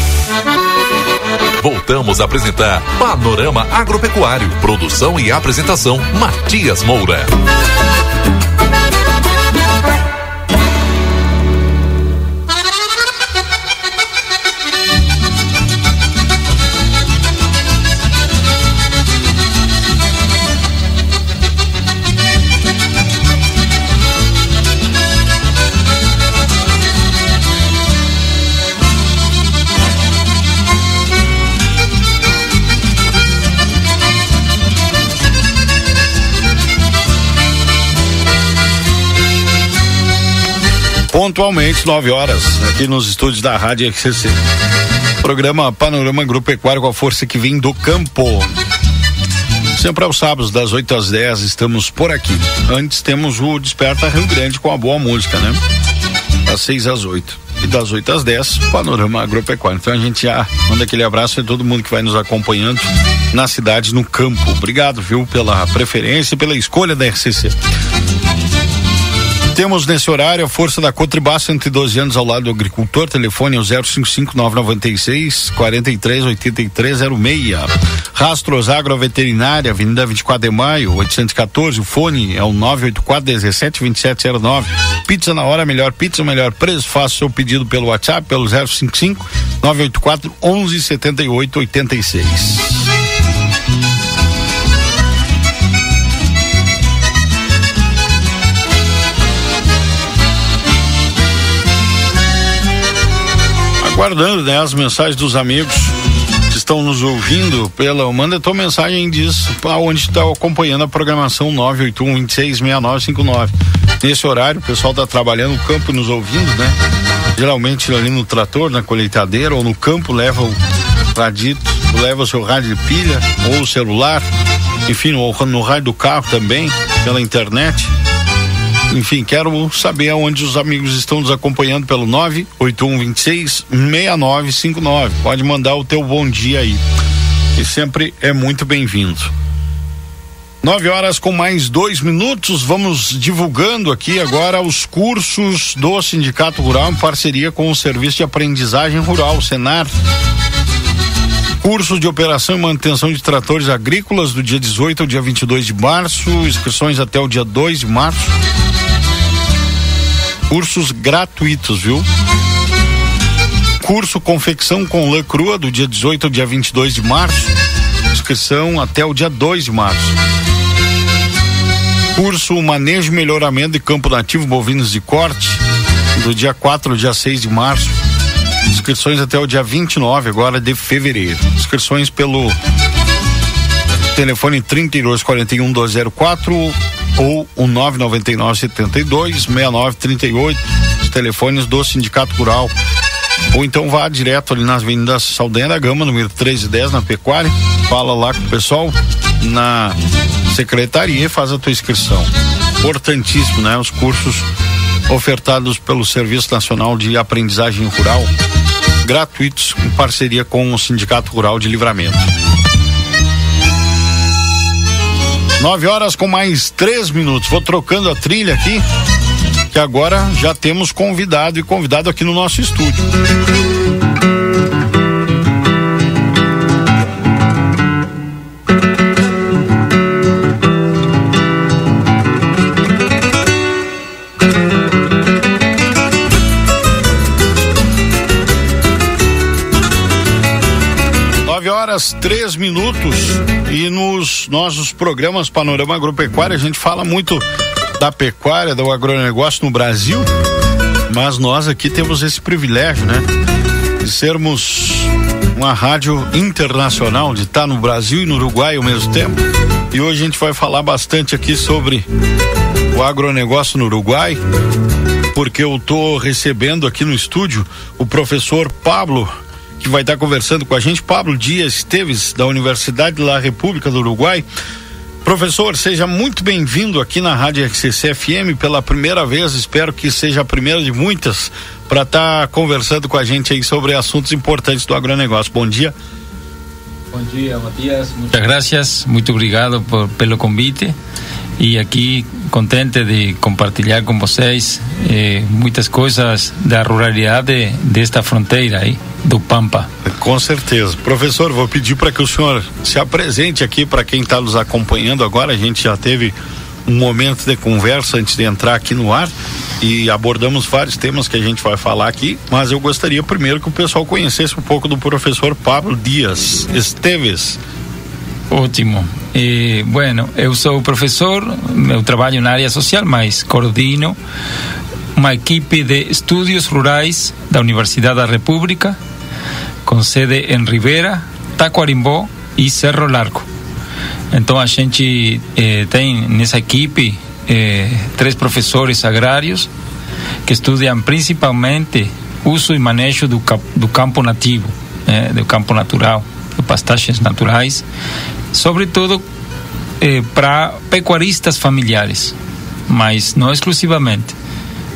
Voltamos a apresentar Panorama Agropecuário. Produção e apresentação Matias Moura. Pontualmente, 9 horas, aqui nos estúdios da Rádio RCC. Programa Panorama Agropecuário com a força que vem do campo. Sempre aos sábados, das 8 às 10, estamos por aqui. Antes temos o Desperta Rio Grande com a boa música, né? Das 6 às 8. E das 8 às 10, Panorama Agropecuário. Então a gente já manda aquele abraço a todo mundo que vai nos acompanhando na cidade, no campo. Obrigado, viu, pela preferência e pela escolha da RCC. Temos nesse horário a força da Cotribá, 112 anos ao lado do agricultor. Telefone é o 055 996 438306. Rastros Agroveterinária, Avenida 24 de Maio, 814. O fone é o 984 17 2709. Pizza na hora, melhor pizza, melhor preço. Faça seu pedido pelo WhatsApp, pelo 055 984 11 78 86. Aguardando né, as mensagens dos amigos que estão nos ouvindo pela. Manda tua mensagem diz aonde está acompanhando a programação 981 266959. Nesse horário, o pessoal está trabalhando no campo nos ouvindo, né? Geralmente ali no trator, na colheitadeira ou no campo leva o radito, leva o seu rádio de pilha ou o celular, enfim, no, no rádio do carro também, pela internet enfim, quero saber aonde os amigos estão nos acompanhando pelo 98126 6959. Pode mandar o teu bom dia aí. E sempre é muito bem-vindo. Nove horas com mais dois minutos, vamos divulgando aqui agora os cursos do Sindicato Rural em parceria com o Serviço de Aprendizagem Rural, Senar. Curso de operação e manutenção de tratores agrícolas do dia 18 ao dia 22 de março, inscrições até o dia 2 de março cursos gratuitos, viu? Curso Confecção com Lã Crua do dia 18 ao dia 22 de março. Inscrição até o dia 2 de março. Curso Manejo e Melhoramento de Campo Nativo Bovinos de Corte do dia 4 ao dia 6 de março. Inscrições até o dia 29 agora de fevereiro. Inscrições pelo telefone 3241 204 ou o 999 72 6938, os telefones do Sindicato Rural. Ou então vá direto ali nas Avenidas Saldanha da Gama, número 1310, na Pecuária. Fala lá com o pessoal na secretaria e faz a tua inscrição. Importantíssimo, né? Os cursos ofertados pelo Serviço Nacional de Aprendizagem Rural, gratuitos, em parceria com o Sindicato Rural de Livramento. Nove horas com mais três minutos. Vou trocando a trilha aqui, que agora já temos convidado e convidado aqui no nosso estúdio. Horas três minutos e nos nossos programas Panorama Agropecuário a gente fala muito da pecuária, do agronegócio no Brasil, mas nós aqui temos esse privilégio, né? De sermos uma rádio internacional, de estar no Brasil e no Uruguai ao mesmo tempo. E hoje a gente vai falar bastante aqui sobre o agronegócio no Uruguai, porque eu estou recebendo aqui no estúdio o professor Pablo que vai estar conversando com a gente, Pablo Dias Esteves, da Universidade da República do Uruguai. Professor, seja muito bem-vindo aqui na Rádio RCC FM pela primeira vez, espero que seja a primeira de muitas, para estar tá conversando com a gente aí sobre assuntos importantes do agronegócio. Bom dia. Bom dia, Matias. Muchas gracias. Muito obrigado por, pelo convite. E aqui contente de compartilhar com vocês eh, muitas coisas da ruralidade desta fronteira aí, do Pampa. Com certeza. Professor, vou pedir para que o senhor se apresente aqui para quem está nos acompanhando agora. A gente já teve um momento de conversa antes de entrar aqui no ar e abordamos vários temas que a gente vai falar aqui, mas eu gostaria primeiro que o pessoal conhecesse um pouco do professor Pablo Dias Esteves. Ótimo. Eh, bueno, eu sou professor, eu trabalho na área social, mas coordino uma equipe de estudos rurais da Universidade da República, com sede em Rivera, Taquarimbó e Cerro Largo. Então a gente eh, tem nessa equipe eh, três professores agrários que estudam principalmente uso e manejo do, do campo nativo, eh, do campo natural, de pastagens naturais, sobretudo eh, para pecuaristas familiares, mas não exclusivamente.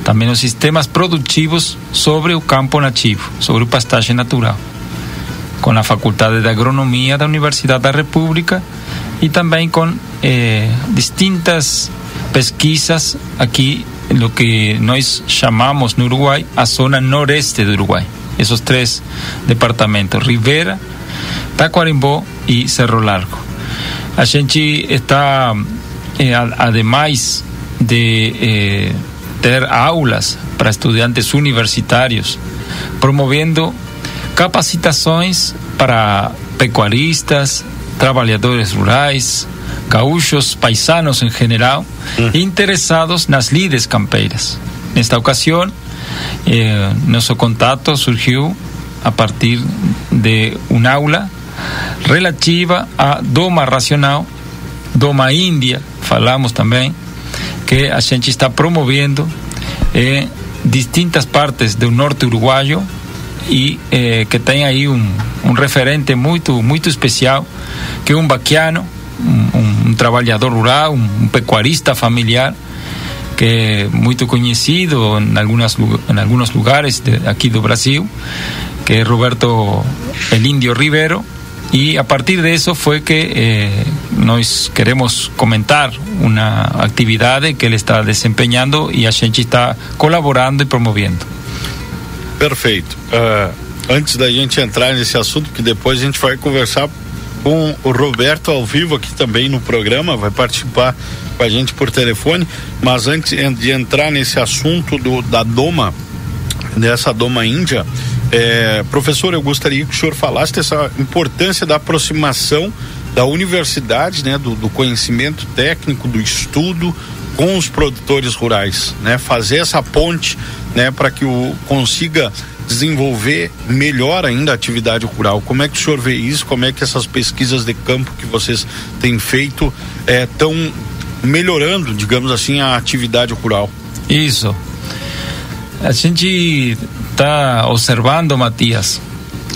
Também os sistemas produtivos sobre o campo nativo, sobre o pastagem natural, com a Faculdade de Agronomia da Universidade da República e também com eh, distintas pesquisas aqui lo que nós chamamos no Uruguai a zona noreste do Uruguai. Esses três departamentos, Rivera, Tacuarembó e Cerro Largo. A gente está, eh, ademais de eh, ter aulas para estudantes universitários, promovendo capacitações para pecuaristas, trabalhadores rurais, gaúchos, paisanos em geral, interessados nas lides campeiras. Nesta ocasião, eh, nosso contato surgiu a partir de uma aula relativa à doma racional, doma índia, falamos também, que a gente está promovendo em distintas partes do norte uruguaio e eh, que tem aí um, um referente muito muito especial que é um baquiano um, um trabalhador rural um, um, pecuarista familiar que é muito conhecido em algumas em alguns lugares de, aqui do Brasil que é Roberto el Indio Rivero e a partir de foi que eh, queremos comentar uma atividade que ele está desempenhando e a gente está colaborando e promovendo. Perfeito. Uh, antes da gente entrar nesse assunto, que depois a gente vai conversar com o Roberto ao vivo aqui também no programa, vai participar com a gente por telefone, mas antes de entrar nesse assunto do, da Doma, dessa Doma Índia, é, professor, eu gostaria que o senhor falasse dessa importância da aproximação da universidade, né, do, do conhecimento técnico, do estudo com os produtores rurais, né, fazer essa ponte, né, para que o consiga desenvolver melhor ainda a atividade rural. Como é que o senhor vê isso? Como é que essas pesquisas de campo que vocês têm feito estão é, melhorando, digamos assim, a atividade rural? Isso. A gente está observando, Matias,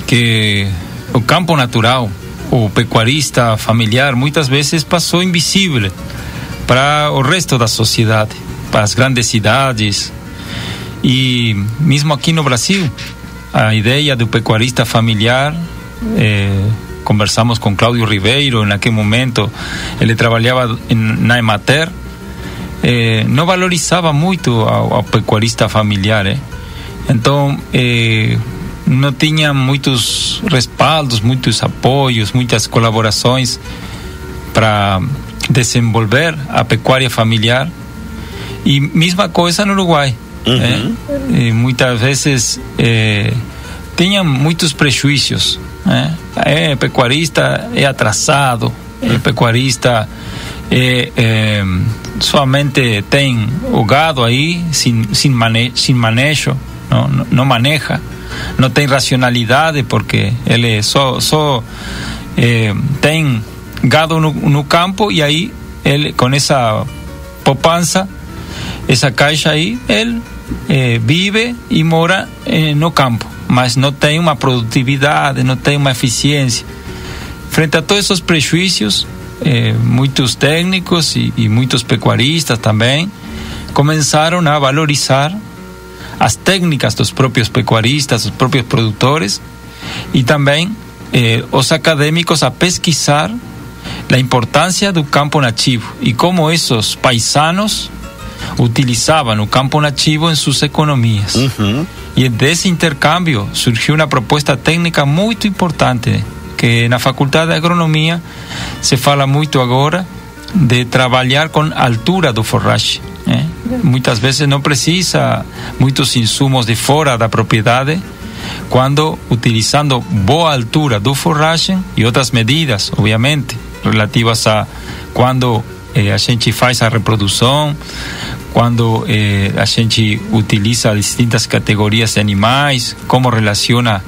que o campo natural, o pecuarista familiar, muitas vezes passou invisível para o resto da sociedade, para as grandes cidades. E mesmo aqui no Brasil, a ideia do pecuarista familiar, eh, conversamos com Cláudio Ribeiro, naquele momento ele trabalhava na Emater, eh, não valorizava muito ao, ao pecuarista familiar. Eh? Então, eh, não tinha muitos respaldos, muitos apoios, muitas colaborações para desenvolver a pecuária familiar. E mesma coisa no Uruguai. Uhum. Né? muitas vezes eh, tinham muitos prejuízos. Né? É pecuarista é atrasado, é pecuarista é, é, somente tem o gado aí sem, sem, mane sem manejo, não, não maneja, não tem racionalidade porque ele só, só é, tem gado no, no campo e aí ele com essa poupança, essa caixa aí, ele eh, vive e mora eh, no campo. mas não tem uma produtividade, não tem uma eficiência. Frente a todos esses prejuízos, eh, muitos técnicos e, e muitos pecuaristas também começaram a valorizar as técnicas dos próprios pecuaristas, dos próprios produtores e também eh, os acadêmicos a pesquisar a importância do campo nativo e como esses paisanos utilizavam o campo nativo em suas economias. E desse intercâmbio surgiu uma proposta técnica muito importante, que na Faculdade de Agronomia se fala muito agora de trabalhar com altura do forragem. né? Muitas vezes não precisa muitos insumos de fora da propriedade, quando utilizando boa altura do forragem e outras medidas, obviamente, relativas a quando eh, a gente faz a reprodução, quando eh, a gente utiliza distintas categorias de animais, como relaciona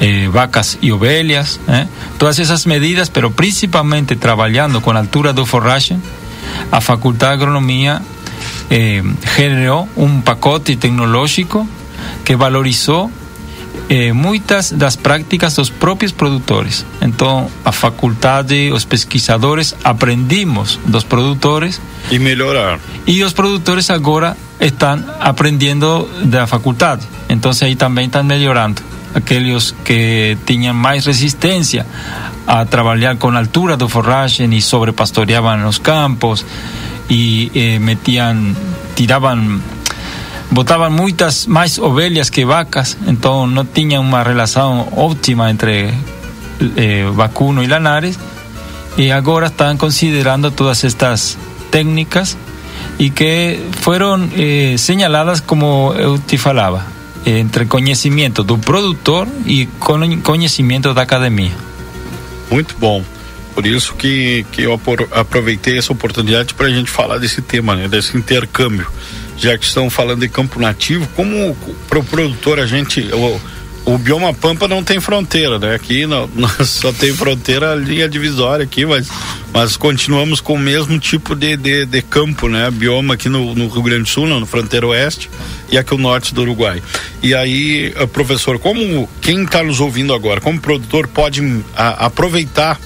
eh, vacas e ovelhas, né? todas essas medidas, pero principalmente trabalhando com a altura do forragem, a Faculdade de Agronomia eh, generou um pacote tecnológico que valorizou eh, muitas das práticas dos próprios produtores. Então, a faculdade, os pesquisadores, aprendimos dos produtores E melhorar. e os produtores agora estão aprendendo da faculdade. Então, aí também estão melhorando. Aqueles que tinham mais resistência a trabalhar com a altura do forragem e sobrepastoreavam os campos e eh, metiam, tiravam botavam muitas mais ovelhas que vacas, então não tinha uma relação óptima entre eh, vacuno e lanares, e agora estão considerando todas estas técnicas e que foram eh, señaladas como eu te falava, entre conhecimento do produtor e con- conhecimento da academia. Muito bom. Por isso que, que eu apro- aproveitei essa oportunidade para a gente falar desse tema, né? Desse intercâmbio. Já que estão falando de campo nativo, como para o produtor a gente. O, o bioma Pampa não tem fronteira, né? Aqui não, só tem fronteira a linha divisória aqui, mas, mas continuamos com o mesmo tipo de, de, de campo, né? Bioma aqui no, no Rio Grande do Sul, não, no fronteiro oeste e aqui o norte do Uruguai. E aí, eh, professor, como quem está nos ouvindo agora, como produtor pode hum, a- aproveitar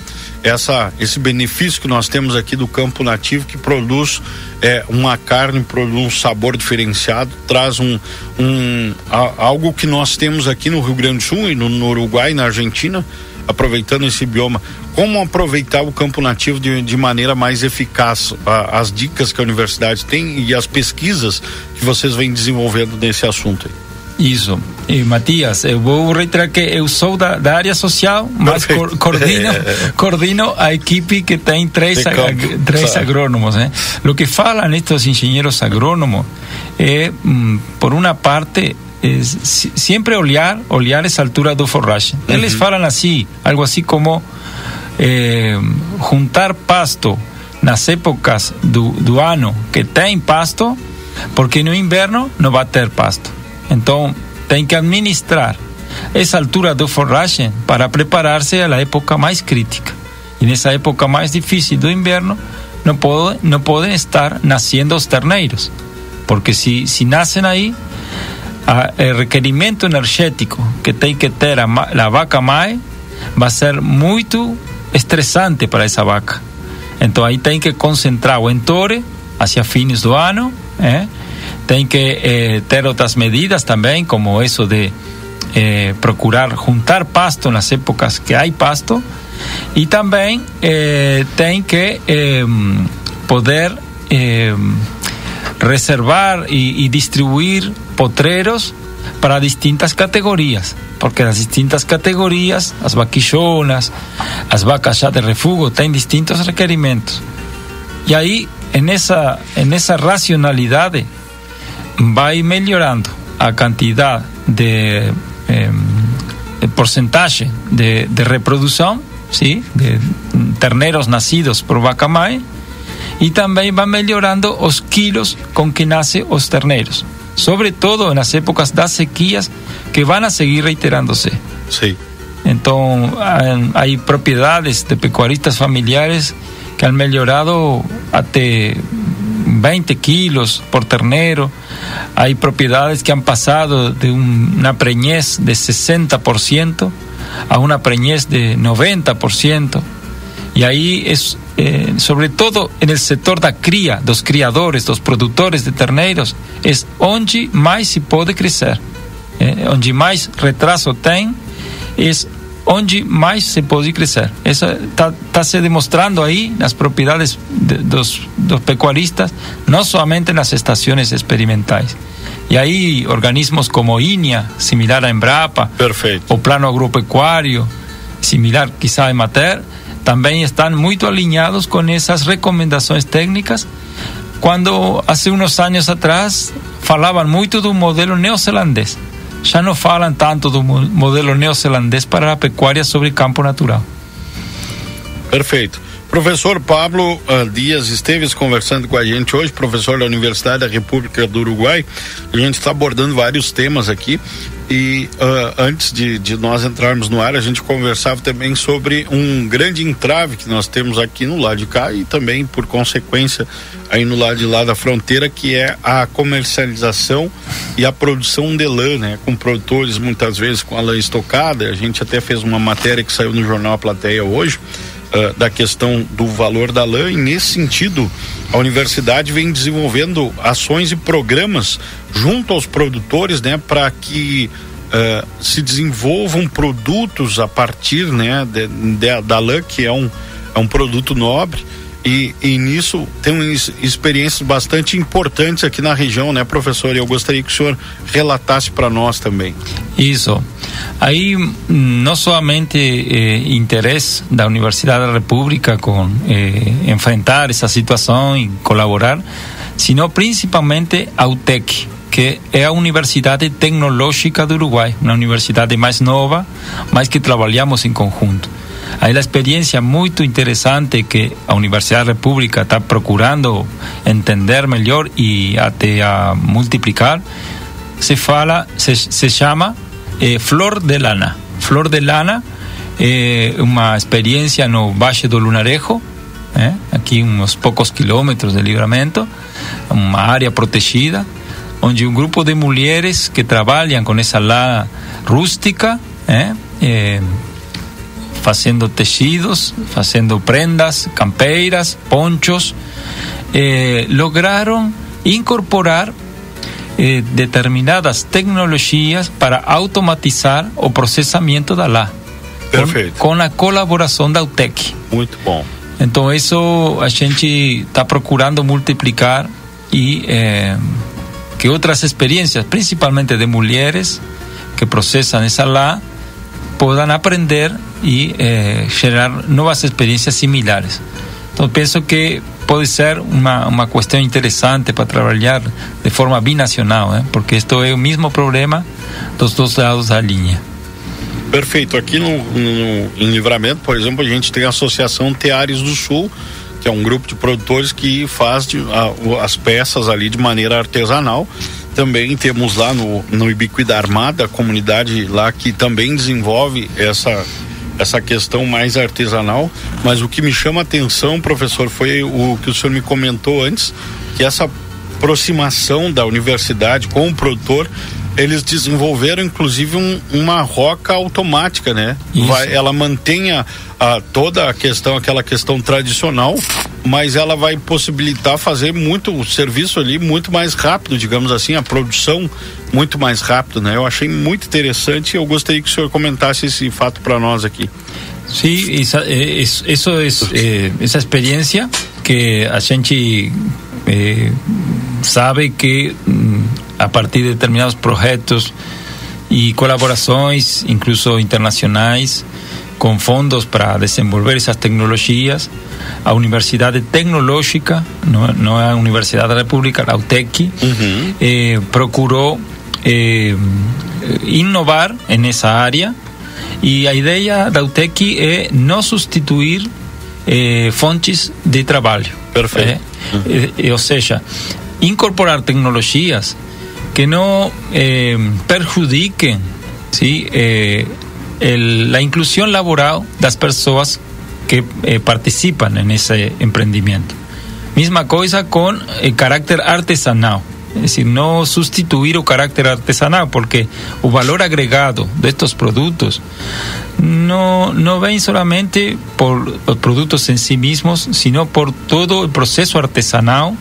essa esse benefício que nós temos aqui do campo nativo que produz é, uma carne, produz um sabor diferenciado, traz um, um a- algo que nós temos aqui no Rio Grande do Sul e no, no Uruguai, na Argentina, aproveitando esse bioma. Como aproveitar o campo nativo de, de maneira mais eficaz? A- as dicas que a universidade tem e as pesquisas que vocês vêm desenvolvendo nesse assunto aí. Isso. E, Matias, eu vou reiterar que eu sou da, da área social, mas cor, coordino, coordino a equipe que tem três, ag- três agrônomos. Né? Lo que falam estos engenheiros agrônomos é, hum, por uma parte, é, sempre olhar, olhar essa altura do forragem. Eles falam assim, algo assim como eh, juntar pasto nas épocas do, do ano que tem pasto, porque no inverno não vai ter pasto. Então, tem que administrar essa altura do forragem para preparar-se à época mais crítica. E nessa época mais difícil do inverno, não, pode, não podem estar nascendo os terneiros, porque se, se nascem aí, o requerimento energético que tem que ter a, a vaca mãe vai ser muito estressante para essa vaca. Então aí tem que concentrar o entore hacia fins do ano, eh? Tem que eh, ter outras medidas também, como isso de eh, procurar juntar pasto nas épocas que há pasto, e também eh, que eh, poder eh, reservar y, y distribuir potreros para distintas categorías, porque las distintas categorías, las vaquillonas, las vacas ya de refugio, tienen distintos requerimientos. Y ahí, en esa, en esa racionalidad, va a ir mejorando a cantidad de eh, el porcentaje de, de reproducción, ¿sí? de terneros nacidos por vaca mãe, y también va mejorando los kilos con que nacen los terneros, sobre todo en las épocas de sequías que van a seguir reiterándose. Sí. Entonces, hay- hay propiedades de pecuaristas familiares que han mejorado hasta 20 kilos por ternero. Hay propiedades que han pasado de un- una preñez de 60% a una preñez de 90%. Y ahí es, eh, sobre todo en el sector da cría, dos criadores, dos productores de terneiros, es onde mais se pode crescer. Eh, onde mais retraso tem, es onde mais se pode crescer. Eso está tá se demostrando ahí nas propiedades de- dos, dos pecuaristas, no solamente en las estaciones experimentais. Y ahí organismos como INIA, similar a Embrapa, o Plano Agropecuario, similar quizá a Emater, também están muy alinhados con esas recomendações técnicas. Cuando hace unos años atrás falaban muito do modelo neozelandés. Já não falam tanto do mo- modelo neozelandês para a pecuária sobre campo natural. Perfeito. Professor Pablo ah, Dias Esteves conversando com a gente hoje, professor da Universidade da República do Uruguai. A gente está abordando vários temas aqui e ah, antes de, de nós entrarmos no ar, a gente conversava também sobre um grande entrave que nós temos aqui no lado de cá e também, por consequência, aí no lado de lá da fronteira, que é a comercialização e a produção de lã, né? Com produtores muitas vezes com a lã estocada. A gente até fez uma matéria que saiu no jornal A Plateia hoje ah, da questão do valor da lã e nesse sentido a universidade vem desenvolvendo ações e programas junto aos produtores, né, para que ah, se desenvolvam produtos a partir, né, de, de- da lã que é um é um produto nobre e, e nisso tem ex- experiências bastante importantes aqui na região, né, professor? E eu gostaria que o senhor relatasse para nós também. Isso. Aí não somente eh, interesse da Universidade da República com eh, enfrentar essa situação e colaborar, sino principalmente a UTEC, que é a Universidade Tecnológica do Uruguai, uma universidade mais nova, mas que trabalhamos em conjunto. Aí a experiência muito interessante que a Universidade da República está procurando entender melhor e até a multiplicar se fala, se, se chama eh, Flor de Lana. Flor de Lana é uma experiência no Baixo do Lunarejo, eh, aqui uns poucos quilômetros de livramento, uma área protegida, onde um grupo de mulheres que trabalham com essa lã rústica, eh, fazendo tecidos, fazendo prendas, campeiras, ponchos, eh, lograram incorporar eh, determinadas tecnologias para automatizar o processamento da lá. Perfeito. Com, com a colaboração da UTEC. Muito bom. Então, isso a gente está procurando multiplicar e eh, que outras experiências, principalmente de mulheres que processam essa lá, possam aprender e eh, novas experiências similares. Então, penso que pode ser uma, uma questão interessante para trabalhar de forma binacional, né? porque isto é o mesmo problema dos dois lados da linha. Perfeito. Aqui no, no- em Livramento, por exemplo, a gente tem a Associação Teares do Sul, que é um grupo de produtores que faz de- a- as peças ali de maneira artesanal. Também temos lá no, no Ibiquida Armada, a comunidade lá que também desenvolve essa, essa questão mais artesanal. Mas o que me chama a atenção, professor, foi o que o senhor me comentou antes, que essa aproximação da universidade com o produtor eles desenvolveram inclusive um- uma roca automática, né? Vai, ela mantém a, a- toda a questão, aquela questão tradicional, mas ela vai possibilitar fazer muito o serviço ali muito mais rápido, digamos assim, a produção muito mais rápido, né? Eu achei muito interessante e eu gostaria que o senhor comentasse esse fato para nós aqui. Sí, esa, eh, es- eso es eh, esa experiencia que a gente eh, sabe que mm, a partir de determinados projetos e colaborações, incluso internacionais, com fondos para desenvolver essas tecnologias, a Universidade Tecnológica, não, não é a Universidade da República, a UTEC, eh, procurou eh, nessa área e a ideia da UTEC é não substituir eh, fontes de trabalho. Perfeito. Eh, eh, ou seja, incorporar tecnologias que não eh, perjudiquem ¿sí? El- la inclusión laboral das pessoas que eh, participam nesse empreendimento. Misma coisa com eh, carácter artesanal. Es decir, no sustituir o carácter artesanal, porque el valor agregado de estos productos no, no ven solamente por los productos en sí mismos, sino por todo el proceso artesanal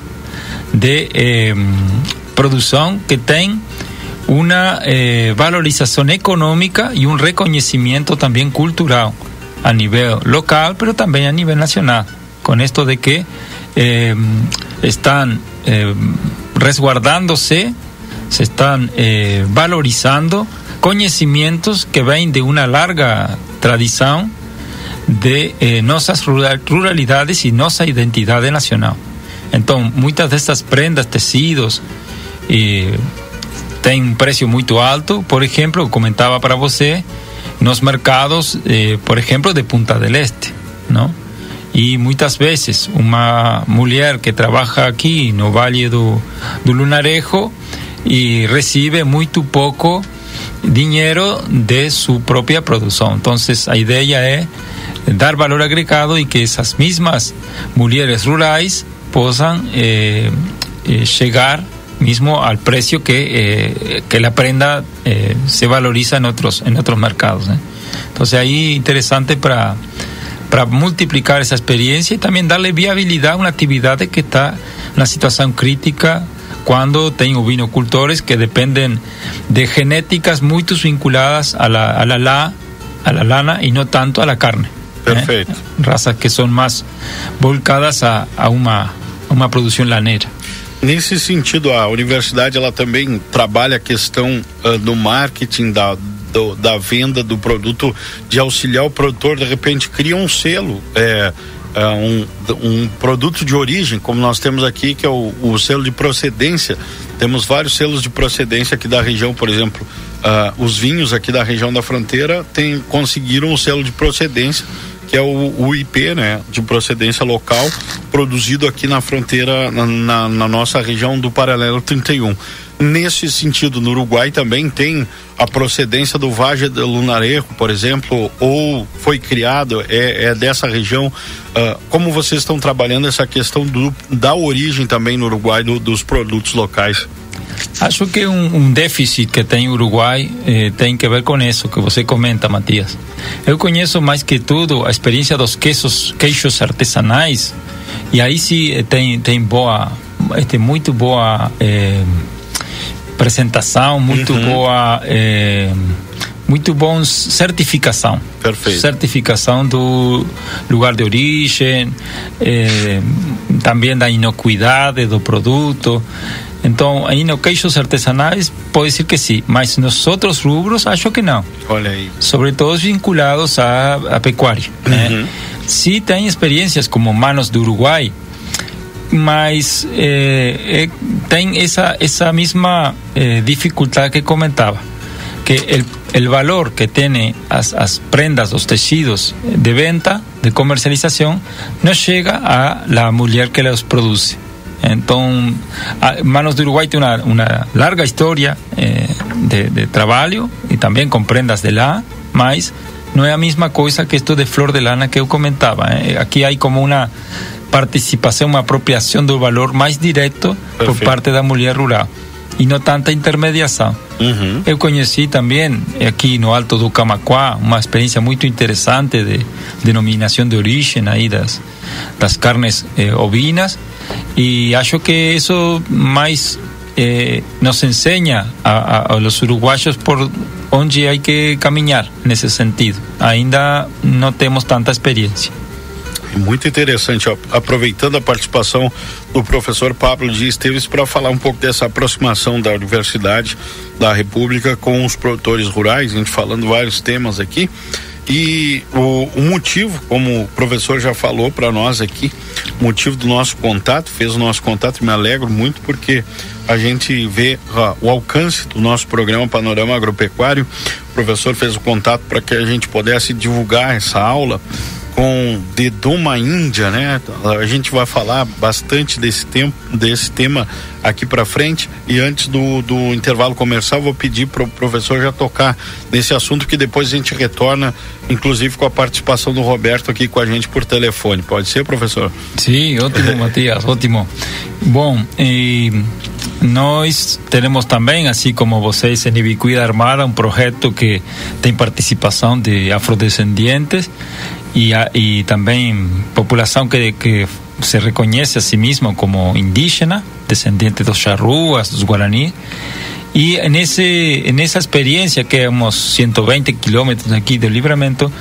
de eh, producción que tiene una eh, valorización económica y un reconocimiento también cultural a nivel local, pero también a nivel nacional, con esto de que eh, están eh, resguardándose, se están valorizando conocimientos que ven de una larga tradición de nuestras rural- ruralidades y nuestra identidad nacional. Entonces, muchas de estas prendas, tecidos, tem um preço muito alto. Por exemplo, comentava para você, nos mercados, eh, por exemplo, de Punta del Este, não? E muitas vezes uma mulher que trabalha aqui no Vale do, do Lunarejo e recebe muito pouco dinheiro de sua própria produção. Então, a ideia é dar valor agregado e que essas mesmas mulheres rurais possam eh, eh, chegar mismo al precio que, eh, que la prenda eh, se valoriza en otros, en otros mercados. ¿eh? Entonces ahí interesante para, para multiplicar esa experiencia y también darle viabilidad a una actividad que está en una situación crítica cuando tengo vinocultores que dependen de genéticas muy vinculadas a la, a la, la- a la lana y no tanto a la carne. ¿eh? Perfeito. Razas que son más volcadas a, a una, a una producción lanera. Nesse sentido, a universidade ela também trabalha a questão ah, do marketing, da, do- da venda do produto, de auxiliar o produtor, de repente cria um selo, é, é, um, um produto de origem, como nós temos aqui, que é o, o selo de procedência. Temos vários selos de procedência aqui da região, por exemplo, ah, os vinhos aqui da região da fronteira tem, conseguiram o selo de procedência que é o, o IP, né, de procedência local, produzido aqui na fronteira, na, na- na nossa região do Paralelo 31. Nesse sentido, no Uruguai também tem a procedência do Valle do Lunarejo, por exemplo, ou foi criado, é, é dessa região. Ah, como vocês estão trabalhando essa questão do, da origem também no Uruguai do- dos produtos locais? Acho que um, um déficit que tem o Uruguai eh, tem que ver com isso que você comenta, Matias. Eu conheço mais que tudo a experiência dos queijos, queijos artesanais e aí sim eh, tem tem boa, tem muito boa eh, apresentação, muito boa, eh, muito bom certificação. Perfeito. Certificação do lugar de origem, eh, também da inocuidade do produto. Então, no queijos artesanais pode ser que sim, mas nos outros rubros acho que não. Olha aí. Sobretudo vinculados à, à pecuária. Né? Sim, tem experiências como Manos do Uruguai, mas eh, eh, tem essa essa mesma eh, dificuldade que comentava que el, el valor que tiene as, as prendas, os tecidos de venta, de comercialización, no llega a la mujer que los produce. Entonces, a- Manos de Uruguay tiene una, una larga historia eh, de, de trabajo y también con prendas de la mas no es la misma cosa que esto de flor de lana que yo comentaba. eh. Aquí hay como una participación, una apropiación del valor más directo por parte de la mujer rural y no tanta intermediação. Eu conheci também aqui no Alto do Camaquá uma experiência muito interessante de denominação de origem aí das das carnes eh, ovinas e acho que isso mais eh, nos ensina a, a, a los uruguaios por onde hay que caminhar nesse sentido. Ainda não temos tanta experiência. Muito interessante, aproveitando a participação do professor Pablo de Esteves para falar um pouco dessa aproximação da Universidade da República com os produtores rurais, a gente falando vários temas aqui. E o, o motivo, como o professor já falou para nós aqui, o motivo do nosso contato, fez o nosso contato, me alegro muito porque a gente vê ó, o alcance do nosso programa Panorama Agropecuário. O professor fez o contato para que a gente pudesse divulgar essa aula com de Doma Índia, né? A gente vai falar bastante desse tempo, desse tema aqui para frente e antes do, do intervalo comercial vou pedir para o professor já tocar nesse assunto que depois a gente retorna, inclusive com a participação do Roberto aqui com a gente por telefone. Pode ser, professor? Sim, ótimo, Matias, ótimo. Bom, e nós temos também, assim como vocês em Ibicuida Armada, um projeto que tem participação de afrodescendentes y, y también población que, que se reconoce a sí mismo como indígena, descendiente de los charrúas, los guaraníes. Y en, ese, en esa experiencia que hemos 120 kilómetros aquí del Libramento,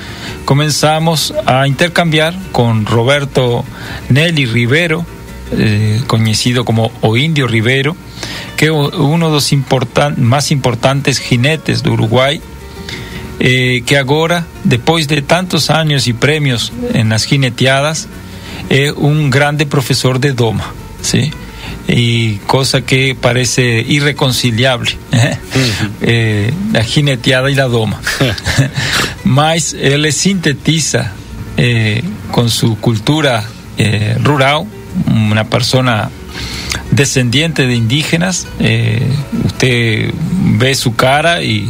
comenzamos a intercambiar con Roberto Nelly Rivero, eh, conocido como O Indio Rivero, que es uno de los importan más importantes jinetes de Uruguay eh, que agora, depois de tantos anos e premios nas gineteadas, é um grande professor de doma, sim? E coisa que parece irreconciliável, eh? eh, a gineteada e a doma. Mas ele sintetiza eh, com sua cultura eh, rural, uma pessoa descendiente de indígenas, eh, usted ve su cara y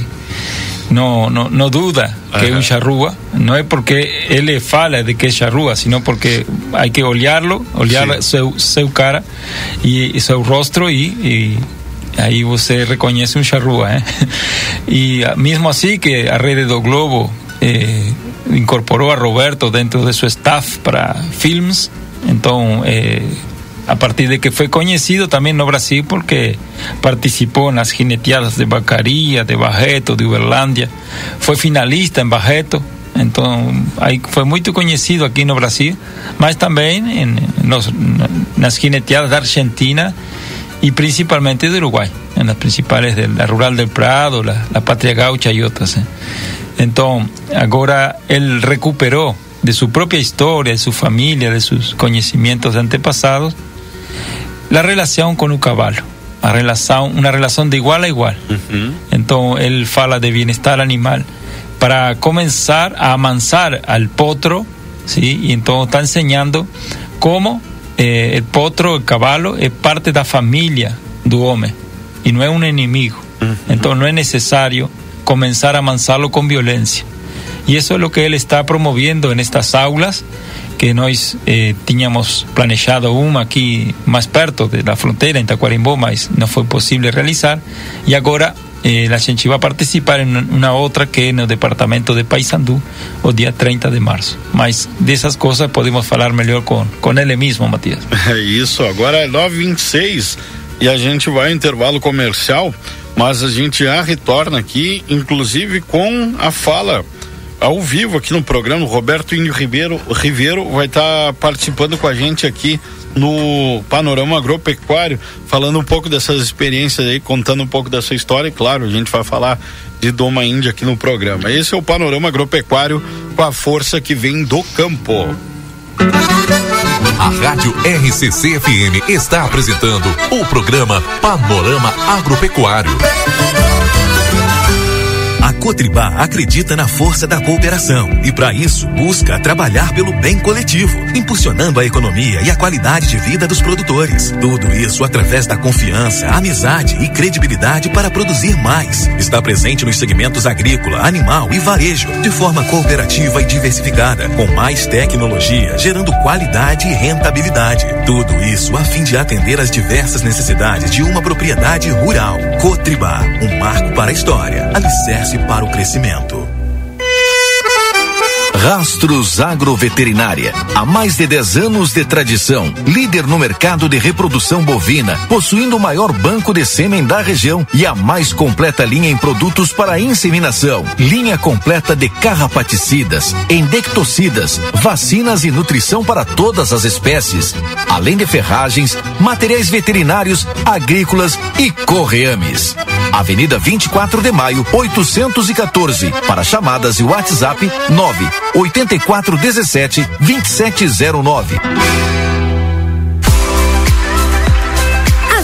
no, no, no duda que es un charrúa. No es porque él le fala de que es charrúa, sino porque hay que olearlo, olear su, su, cara y, y, su rostro y, y ahí usted reconoce un charrúa. ¿eh? Y mismo así que a Rede do Globo eh, incorporó a Roberto dentro de su staff para films, entonces... Eh, a partir de que fue conocido también no Brasil porque participó en las jineteadas de Bacaria, de Bajeto, de Uberlândia, fue finalista en Bajeto, entonces ahí fue muy conocido aquí no Brasil, mas también en, los, las jineteadas de Argentina y principalmente de Uruguay, en las principales de la Rural del Prado, la, Patria Gaucha y otras. ¿eh? Entonces, ahora él recuperó de su propia historia, de su familia, de sus conocimientos antepasados, la relación con el caballo, relación, una relación de igual a igual. Entonces, él fala de bienestar animal para comenzar a amansar al potro, ¿sí? Y entonces está enseñando cómo eh, el potro, el caballo, es parte de la familia del hombre y no es un enemigo. Entonces, no es necesario comenzar a amansarlo con violencia. Y eso es lo que él está promoviendo en estas aulas que nós eh, tínhamos planejado uma aqui mais perto da fronteira, em Taquarimbó, mas não foi possível realizar. E agora eh, a gente vai participar em uma outra que é no departamento de Paysandu, o dia 30 de março. Mas dessas coisas podemos falar melhor com, com ele mesmo, Matias. É isso, agora é 9h26 e a gente vai ao intervalo comercial, mas a gente já retorna aqui, inclusive com a fala ao vivo aqui no programa. O Roberto Índio Ribeiro, Ribeiro vai estar tá participando com a gente aqui no Panorama Agropecuário, falando um pouco dessas experiências aí, contando um pouco da sua história. E claro, a gente vai falar de Doma Índia aqui no programa. Esse é o Panorama Agropecuário com a força que vem do campo. A Rádio RCC FM está apresentando o programa Panorama Agropecuário. Cotribá acredita na força da cooperação e, para isso, busca trabalhar pelo bem coletivo, impulsionando a economia e a qualidade de vida dos produtores. Tudo isso através da confiança, amizade e credibilidade para produzir mais. Está presente nos segmentos agrícola, animal e varejo, de forma cooperativa e diversificada, com mais tecnologia, gerando qualidade e rentabilidade. Tudo isso a fim de atender às diversas necessidades de uma propriedade rural. Cotribá, um marco para a história. Alicerce para o crescimento. Rastros Agroveterinária. Há mais de 10 anos de tradição. Líder no mercado de reprodução bovina, possuindo o maior banco de sêmen da região e a mais completa linha em produtos para inseminação. Linha completa de carrapaticidas, endectocidas, vacinas e nutrição para todas as espécies. Além de ferragens, materiais veterinários, agrícolas e correames. Avenida 24 de Maio, 814. Para chamadas e WhatsApp 9 8417 2709.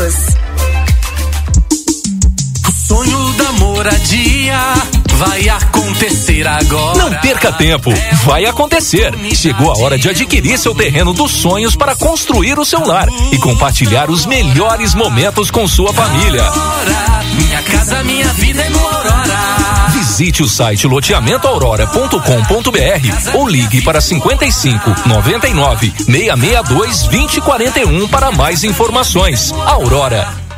Cruz. Sonho da moradia vai acontecer agora. Não perca tempo, vai acontecer. Chegou a hora de adquirir seu terreno dos sonhos para construir o seu lar e compartilhar os melhores momentos com sua família. Minha casa, minha vida é no Aurora. Visite o site loteamentoaurora.com.br ou ligue para 55 99 662 2041 para mais informações. Aurora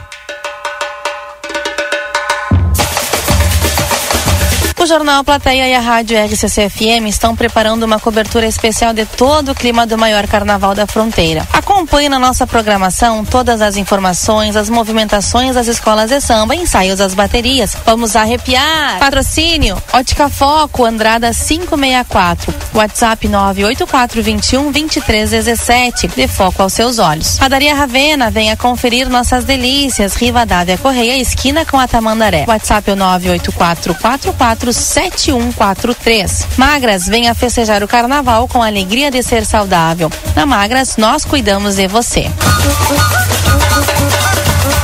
O Jornal Plateia e a Rádio RCC-FM estão preparando uma cobertura especial de todo o clima do maior carnaval da fronteira. Acompanhe na nossa programação todas as informações, as movimentações das escolas de samba, ensaios das baterias. Vamos arrepiar! Patrocínio: Ótica Foco, Andrada 564. WhatsApp 98421 2317. De foco aos seus olhos. Padaria Ravena, venha conferir nossas delícias. Riva Dávia Correia, esquina com a Tamandaré. WhatsApp é 98444 7143. Magras, venha festejar o carnaval com a alegria de ser saudável. Na Magras, nós cuidamos de você.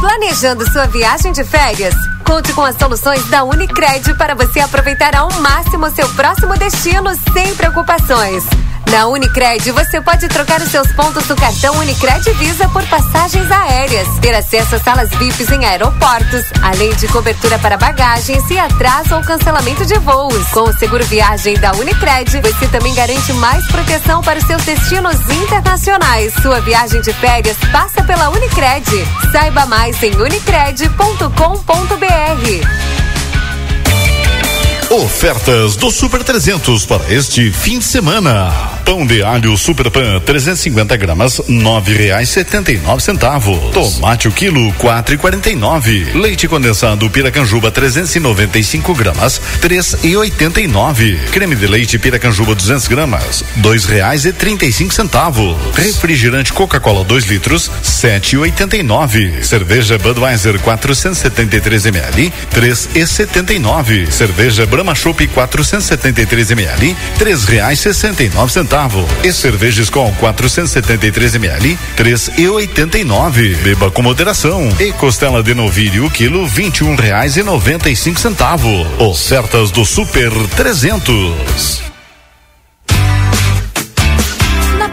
Planejando sua viagem de férias? Conte com as soluções da Unicred para você aproveitar ao máximo seu próximo destino sem preocupações. Na Unicred, você pode trocar os seus pontos do cartão Unicred Visa por passagens aéreas, ter acesso a salas VIPs em aeroportos, além de cobertura para bagagens e atraso ou cancelamento de voos. Com o seguro viagem da Unicred, você também garante mais proteção para os seus destinos internacionais. Sua viagem de férias passa pela Unicred. Saiba mais em unicred.com.br. Ofertas do Super 300 para este fim de semana. Pão de alho Super Pan 350 gramas nove reais setenta e nove centavos. Tomate o quilo quatro e quarenta e nove. Leite condensado Piracanjuba 395 gramas três e oitenta e nove. Creme de leite Piracanjuba 200 gramas dois reais e trinta e cinco centavos. Refrigerante Coca-Cola 2 litros sete e oitenta e nove. Cerveja Budweiser 473 ml três e setenta e nove. Cerveja Brahma Chopp 473 ml, três reais sessenta e nove centavos. E cerveja Skol 473 ml, três e oitenta e nove. Beba com moderação. E costela de novilho quilo vinte e um reais e noventa e cinco centavos. Ofertas do Super 300.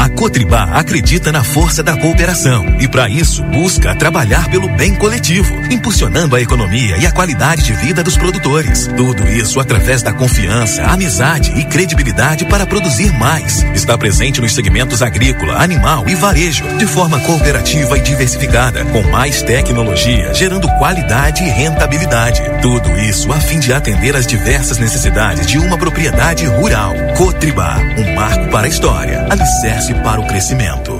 A Cotribá acredita na força da cooperação e, para isso, busca trabalhar pelo bem coletivo, impulsionando a economia e a qualidade de vida dos produtores. Tudo isso através da confiança, amizade e credibilidade para produzir mais. Está presente nos segmentos agrícola, animal e varejo, de forma cooperativa e diversificada, com mais tecnologia, gerando qualidade e rentabilidade. Tudo isso a fim de atender às diversas necessidades de uma propriedade rural. Cotribá, um marco para a história. Alicerce para o crescimento.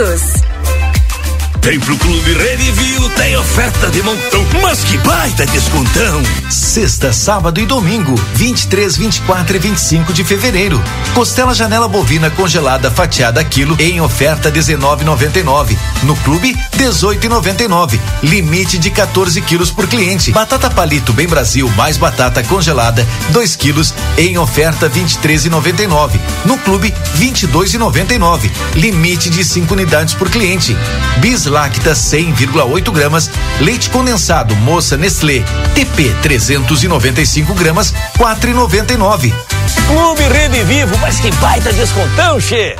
todos. Vem pro Clube Redivio, tem oferta de montão, mas que baita descontão! Sexta, sábado e domingo, 23, 24 e 25 de fevereiro. Costela janela bovina congelada fatiada quilo em oferta 19,99. No clube, 18,99. Limite de 14 quilos por cliente. Batata palito bem Brasil mais batata congelada 2 quilos em oferta 23,99. No clube, 22,99. Limite de 5 unidades por cliente. Bis Lacta 100,8 gramas, leite condensado Moça Nestlé TP 395 gramas, 4,99. Clube Rede Vivo, mas que baita descontão, che!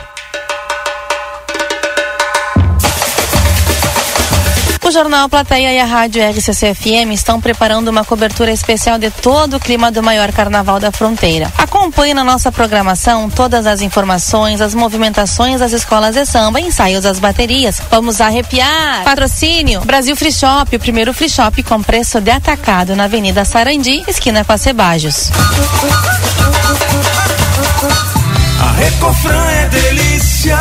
O Jornal Plateia e a Rádio RCC-FM estão preparando uma cobertura especial de todo o clima do maior carnaval da fronteira. Acompanhe na nossa programação todas as informações, as movimentações das escolas de samba, ensaios das baterias. Vamos arrepiar! Patrocínio Brasil Free Shop, o primeiro free shop com preço de atacado na Avenida Sarandi, esquina com a Cebajos. A Recofran é delícia.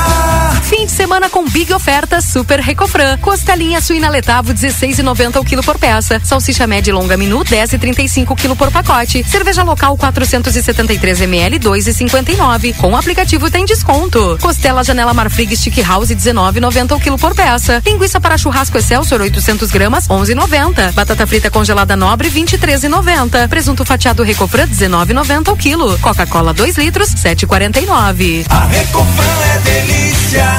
Fim de semana com big ofertas Super Recofran. Costelinha suína letavo 16,90 o quilo por peça. Salsicha média e longa menu 10,35 o quilo por pacote. Cerveja local 473 ml 2,59. Com o aplicativo tem desconto. Costela janela Marfrig Stick House 19,90 o quilo por peça. Linguiça para churrasco Excelsior 800 gramas 11,90. Batata frita congelada Nobre 23,90. Presunto fatiado Recofran 19,90 o quilo. Coca-Cola 2 litros 7,49. A Recofran é delícia.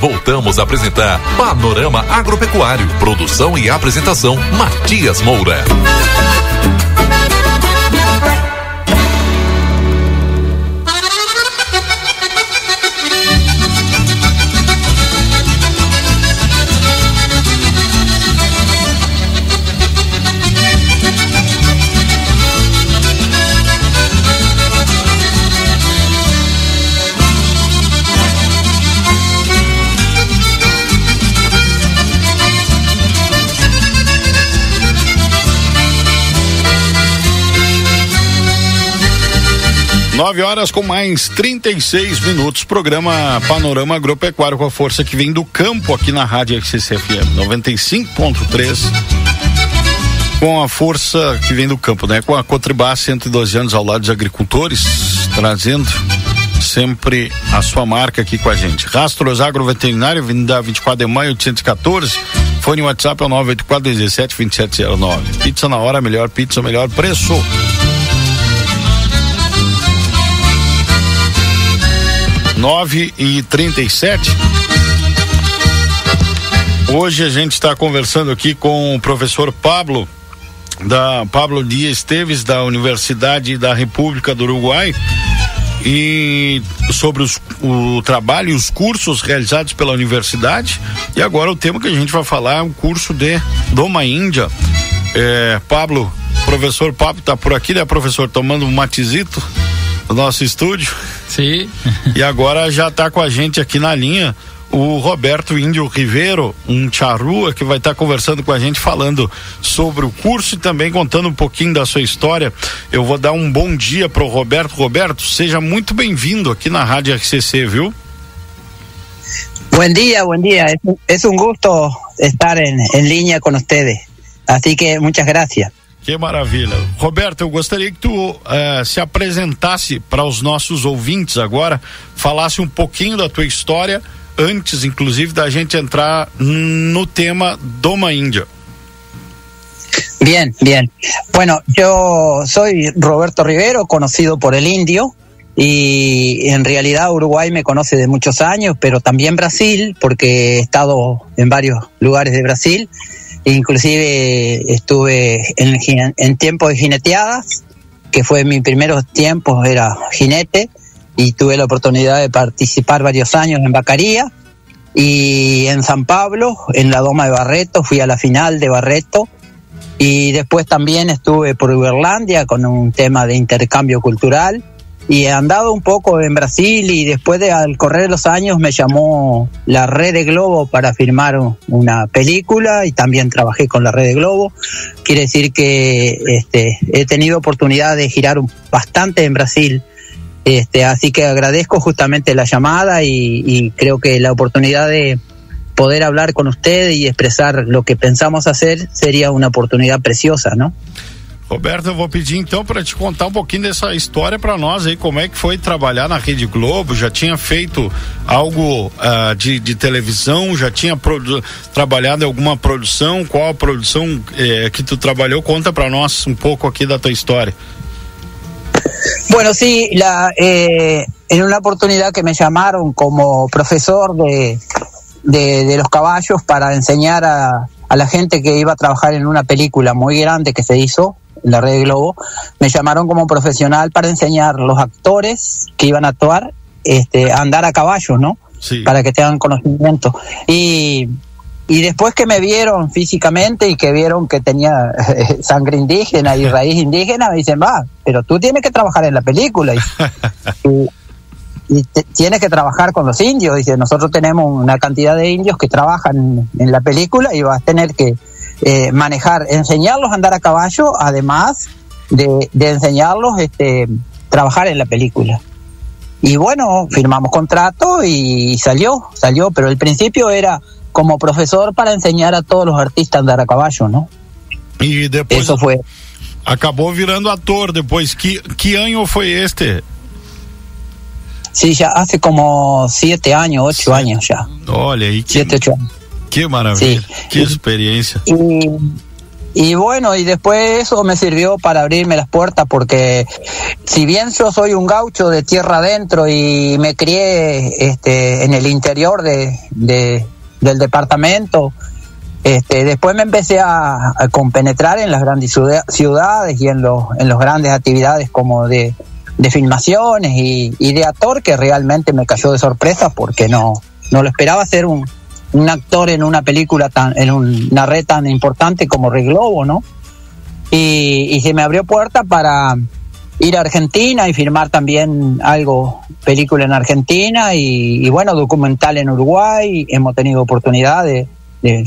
Voltamos a apresentar Panorama Agropecuário. Produção e apresentação Matias Moura. Nove horas com mais 36 minutos. Programa Panorama Agropecuário com a força que vem do campo aqui na Rádio XCFM 95.3. Com a força que vem do campo, né? Com a Cotribá, 112 anos ao lado dos agricultores, trazendo sempre a sua marca aqui com a gente. Rastros Agroveterinário, Avenida 24 de Maio, 814. Fone WhatsApp é o 984 17 2709. Pizza na hora, melhor pizza, melhor preço. Nove e trinta e sete. Hoje a gente está conversando aqui com o professor Pablo, da Pablo Dias Esteves, da Universidade da República do Uruguai, e sobre os, o trabalho e os cursos realizados pela universidade. E agora o tema que a gente vai falar é o curso de Doma Índia. É, Pablo, professor Pablo está por aqui, né, professor? Tomando um matizito no nosso estúdio. Sim. E agora já está com a gente aqui na linha o Roberto Índio Ribeiro, um charrua que vai estar tá conversando com a gente falando sobre o curso e também contando um pouquinho da sua história. Eu vou dar um bom dia para o Roberto. Roberto, seja muito bem-vindo aqui na Rádio RCC, viu? Buen día, buen día. Es un gusto estar en, en línea con ustedes. Así que muchas gracias. Que maravilha. Roberto, eu gostaria que tu eh, se apresentasse para os nossos ouvintes agora, falasse um pouquinho da tua história antes, inclusive, da gente entrar no tema Doma Índia. Bien, bien. Bueno, yo soy Roberto Rivero, conocido por el Indio, y en realidad Uruguay me conoce de muchos años, pero también Brasil, porque he estado en varios lugares de Brasil, inclusive estuve en, en tiempos de jineteadas, que fue mis primeros tiempos, era jinete, y tuve la oportunidad de participar varios años en Vacaría, y en San Pablo, en la Doma de Barreto, fui a la final de Barreto, y después también estuve por Uberlandia con un tema de intercambio cultural y he andado un poco en Brasil y después de al correr los años me llamó la Red de Globo para firmar un- una película y también trabajé con la Red de Globo. Quiere decir que este, he tenido oportunidad de girar bastante en Brasil. Este, así que agradezco justamente la llamada y creo que la oportunidad de poder hablar con usted y expresar lo que pensamos hacer sería una oportunidad preciosa, ¿no? Roberto, eu vou pedir então para te contar um pouquinho dessa história para nós aí, como é que foi trabalhar na Rede Globo, já tinha feito algo ah, de, de televisão, já tinha trabalhado alguma produção, qual a produção eh, que tu trabalhou, conta para nós um pouco aqui da tua história. Bueno, sí, la, eh, en una oportunidad que me llamaron como profesor de, de, de los caballos para enseñar a, a la gente que iba a trabajar en una película muy grande que se hizo en la Red Globo, me llamaron como profesional para enseñar los actores que iban a actuar este, a andar a caballo, ¿no? Para que tengan conocimiento. Y, y después que me vieron físicamente y que vieron que tenía sangre indígena y raíz indígena, me dicen, va, pero tú tienes que trabajar en la película. Y, y- y te- tienes que trabajar con los indios. Dice, nosotros tenemos una cantidad de indios que trabajan en la película y vas a tener que eh, manejar, enseñarlos a andar a caballo, además de, de enseñarlos este, trabajar en la película. Y bueno, firmamos contrato y salió, salió, pero el principio era como profesor para enseñar a todos los artistas a andar a caballo, ¿no? E depois Isso foi. acabou virando ator depois. Que que ano foi este? Sí, ya hace como siete años, ocho años ya. Olha aí que, Siete, ocho años. que maravilha, que experiência. Y, y bueno, y después eso me sirvió para abrirme las puertas porque si bien yo soy un gaucho de tierra adentro y me crié este, en el interior de, de- del departamento, este, después me empecé a, a compenetrar en las grandes ciudad- ciudades y en los, en los grandes actividades como de, de filmaciones y, y de actor que realmente me cayó de sorpresa porque no, no lo esperaba ser un, un actor en una película tan, en un- una red tan importante como Rey Globo, ¿no? Y, y se me abrió puerta para ir a Argentina y filmar también algo, película en Argentina y, bueno, documental en Uruguay. Hemos tenido oportunidad de,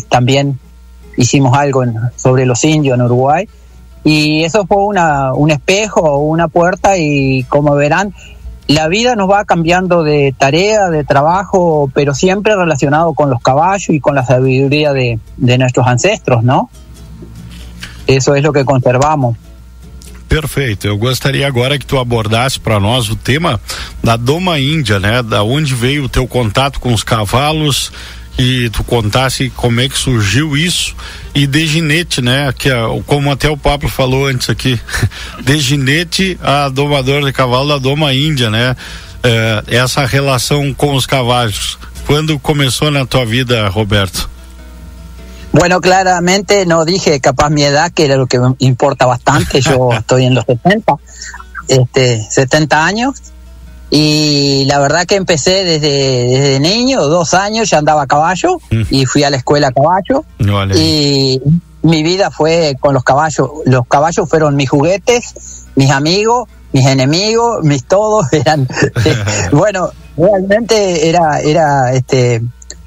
también hicimos algo sobre los indios en Uruguay. Y eso fue una, un espejo, una puerta y como verán, la vida nos va cambiando de tarea, de trabajo, pero siempre relacionado con los caballos y con la sabiduría de, de nuestros ancestros, ¿no? Eso es lo que conservamos. Perfeito. Eu gostaria agora que tu abordasse para nós o tema da Doma Índia, né? Da onde veio o teu contato com os cavalos e tu contasse como é que surgiu isso e de ginete, né? Que como até o Pablo falou antes aqui, de ginete a domador de cavalo da Doma Índia, né? É, essa relação com os cavalos. Quando começou na tua vida, Roberto? Bueno, claramente no dije capaz mi edad, que era lo que me importa bastante. Yo estoy en los 70, este, 70 años. Y la verdad que empecé desde, desde niño, dos años, ya andaba a caballo y fui a la escuela a caballo. Y mi vida fue con los caballos. Los caballos fueron mis juguetes, mis amigos, mis enemigos, mis todos. Eran, bueno, realmente era, era este,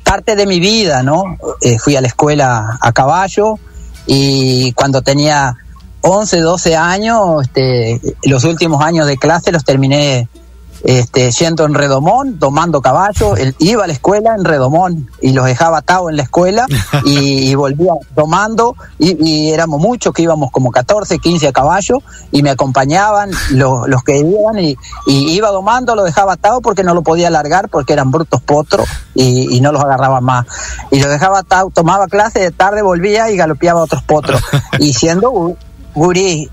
parte de mi vida, ¿no? Eh, fui a la escuela a caballo y cuando tenía 11, 12 años, este, los últimos años de clase los terminé este, yendo en redomón, tomando caballo, él iba a la escuela en redomón y los dejaba atados en la escuela y, y volvía tomando y, y éramos muchos que íbamos como 14, 15 a caballo y me acompañaban los, los que iban y, y iba domando, lo dejaba atado porque no lo podía largar porque eran brutos potros y, no los agarraba más. Y lo dejaba atado, tomaba clase, de tarde volvía y galopeaba a otros potros. Y siendo gu- gurí,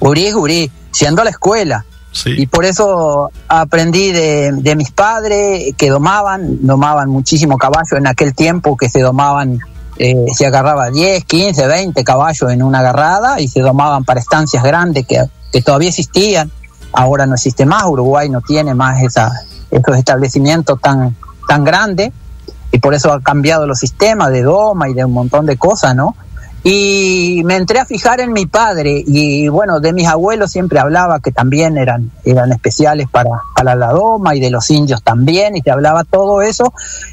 gurí, gurí, siendo a la escuela. Y por eso aprendí de, de mis padres que domaban, domaban muchísimo caballo en aquel tiempo que se domaban, eh, se agarraba 10, 15, 20 caballos en una agarrada y se domaban para estancias grandes que, que todavía existían. Ahora no existe más, Uruguay no tiene más esa, esos establecimientos tan, tan grandes y por eso ha cambiado los sistemas de doma y de un montón de cosas, ¿no? Y me entré a fijar en mi padre y bueno, de mis abuelos siempre hablaba que también eran, eran especiales para, para la doma y de los indios también y se hablaba todo eso.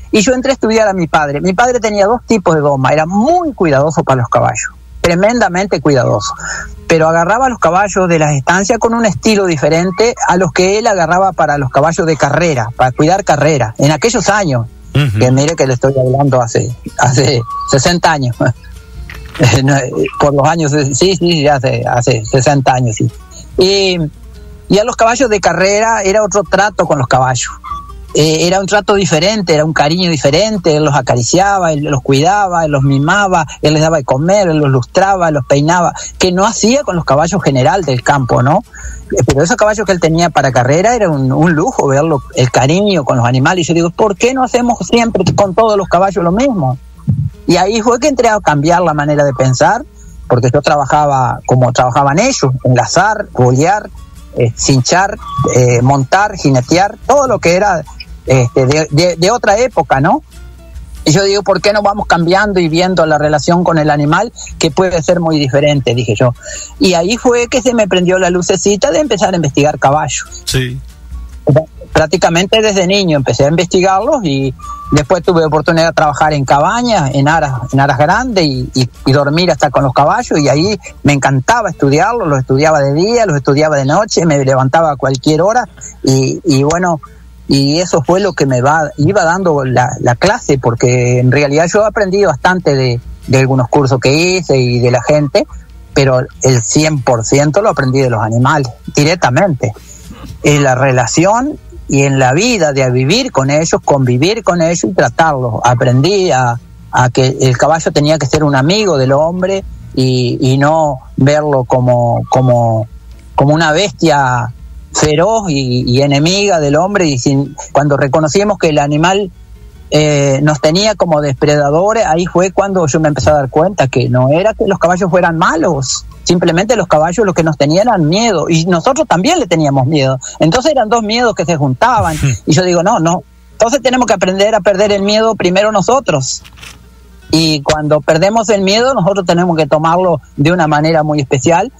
Y yo entré a estudiar a mi padre. Mi padre tenía dos tipos de doma, era muy cuidadoso para los caballos, tremendamente cuidadoso. Pero agarraba los caballos de las estancias con un estilo diferente a los que él agarraba para los caballos de carrera, para cuidar carrera, en aquellos años. Que mire que le estoy hablando hace, hace 60 años. Eh, eh, por los años, de- sí, sí, hace, hace 60 años, sí. Y, a los caballos de carrera era otro trato con los caballos. Eh, era un trato diferente, era un cariño diferente, él los acariciaba, él los cuidaba, él los mimaba, él les daba de comer, él los lustraba, los peinaba, que no hacía con los caballos general del campo, ¿no? Eh, Pero esos caballos que él tenía para carrera era un, un lujo verlo, el cariño con los animales. Y yo digo, ¿por qué no hacemos siempre con todos los caballos lo mismo? Y ahí fue que entré a cambiar la manera de pensar, porque yo trabajaba como trabajaban ellos, enlazar, bolear, eh, cinchar, eh, montar, jinetear, todo lo que era este, de, de- de otra época, ¿no? Y yo digo, ¿por qué no vamos cambiando y viendo la relación con el animal que puede ser muy diferente? Dije yo. Y ahí fue que se me prendió la lucecita de empezar a investigar caballos Sí. Prácticamente desde niño. Empecé a investigarlos y después tuve oportunidad de trabajar en cabañas, en aras, en aras grandes y, y- y dormir hasta con los caballos. Y ahí me encantaba estudiarlos, los estudiaba de día, los estudiaba de noche, me levantaba a cualquier hora. Y, y bueno, y eso fue lo que me va, iba dando la, la clase porque en realidad yo aprendí bastante de, de algunos cursos que hice y de la gente, pero el 100% lo aprendí de los animales, directamente. En la relación y en la vida de vivir con ellos, convivir con ellos y tratarlos. Aprendí a, que el caballo tenía que ser un amigo del hombre y, no verlo como, como, como una bestia feroz y, enemiga del hombre. Y cuando reconocimos que el animal eh, nos tenía como depredadores, ahí fue cuando yo me empecé a dar cuenta que no era que los caballos fueran malos, simplemente los caballos lo que nos tenían eran miedo y nosotros también le teníamos miedo. Entonces eran dos miedos que se juntaban y yo digo, no, no, entonces tenemos que aprender a perder el miedo primero nosotros. Y cuando perdemos el miedo, nosotros tenemos que tomarlo de una manera muy especial,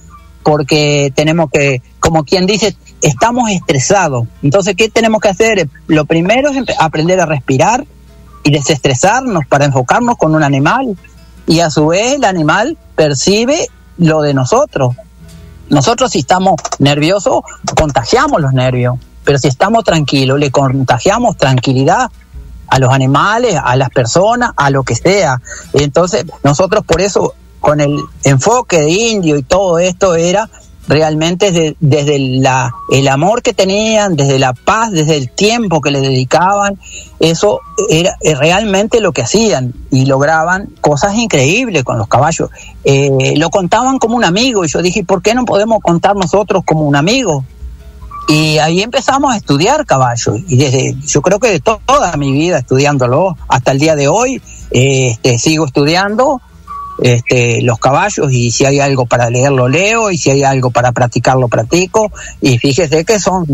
porque tenemos que, como quien dice, estamos estresados. Entonces, ¿qué tenemos que hacer? Lo primero es aprender a respirar y desestresarnos para enfocarnos con un animal. Y a su vez el animal percibe lo de nosotros. Nosotros si estamos nerviosos, contagiamos los nervios. Pero si estamos tranquilos, le contagiamos tranquilidad a los animales, a las personas, a lo que sea. Entonces, nosotros por eso, con el enfoque de indio y todo esto, era realmente de- desde la, el amor que tenían, desde la paz, desde el tiempo que le dedicaban, eso era eh, realmente lo que hacían y lograban cosas increíbles con los caballos. Eh, lo contaban como un amigo y yo dije, ¿por qué no podemos contar nosotros como un amigo? Y ahí empezamos a estudiar caballos. Y desde, yo creo que de to- toda mi vida estudiándolo, hasta el día de hoy, eh, este, sigo estudiando este, los caballos y si hay algo para leer lo leo y si hay algo para practicar lo practico. Y fíjese que son,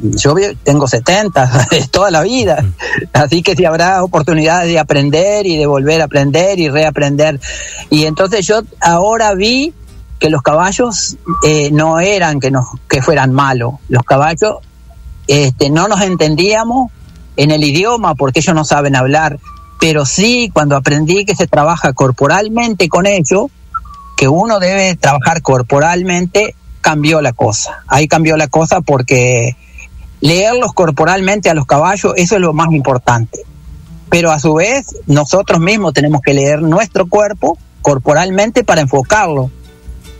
yo tengo 70, es toda la vida. Así que si habrá oportunidades de aprender y de volver a aprender y reaprender. Y entonces yo ahora vi que los caballos eh, no eran que nos que fueran malos los caballos este no nos entendíamos en el idioma porque ellos no saben hablar pero sí cuando aprendí que se trabaja corporalmente con ellos que uno debe trabajar corporalmente cambió la cosa ahí cambió la cosa porque leerlos corporalmente a los caballos, eso es lo más importante. Pero a su vez, nosotros mismos tenemos que leer nuestro cuerpo corporalmente para enfocarlo.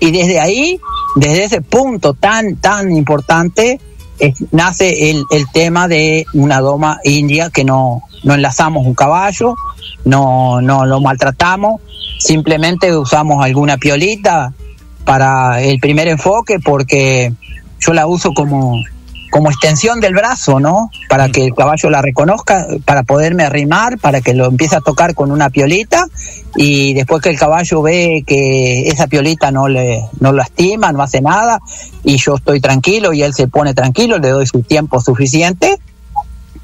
Y desde ahí, desde ese punto tan, tan importante, es- nace el, el tema de una doma india que no, no enlazamos un caballo, no, no lo maltratamos, simplemente usamos alguna piolita para el primer enfoque porque yo la uso como, como extensión del brazo, ¿no? Para que el caballo la reconozca, para poderme arrimar, para que lo empiece a tocar con una piolita y después que el caballo ve que esa piolita no le no lastima, no hace nada y yo estoy tranquilo y él se pone tranquilo, le doy su tiempo suficiente,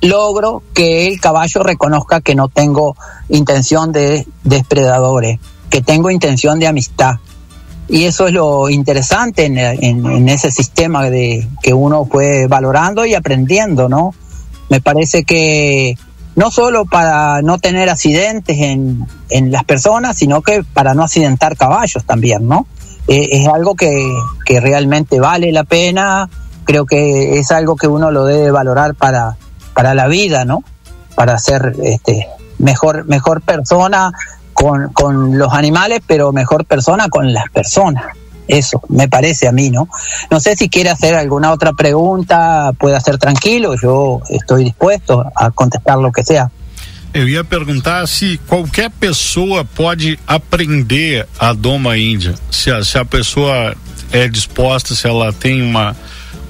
logro que el caballo reconozca que no tengo intención de depredadores, que tengo intención de amistad. Y eso es lo interesante en, en- ese sistema de que uno fue valorando y aprendiendo, ¿no? Me parece que no solo para no tener accidentes en, en las personas, sino que para no accidentar caballos también, ¿no? Eh, es algo que, que realmente vale la pena, creo que es algo que uno lo debe valorar para, para la vida, ¿no? Para ser este, mejor, mejor persona con, con los animales, pero mejor persona con las personas. Eso, me parece a mí, ¿no? No sé si quiere hacer alguna otra pregunta, puede hacer tranquilo, yo estoy dispuesto a contestar lo que sea. Eu ia perguntar se qualquer pessoa pode aprender a doma índia, se a, se a pessoa é disposta, se ela tem uma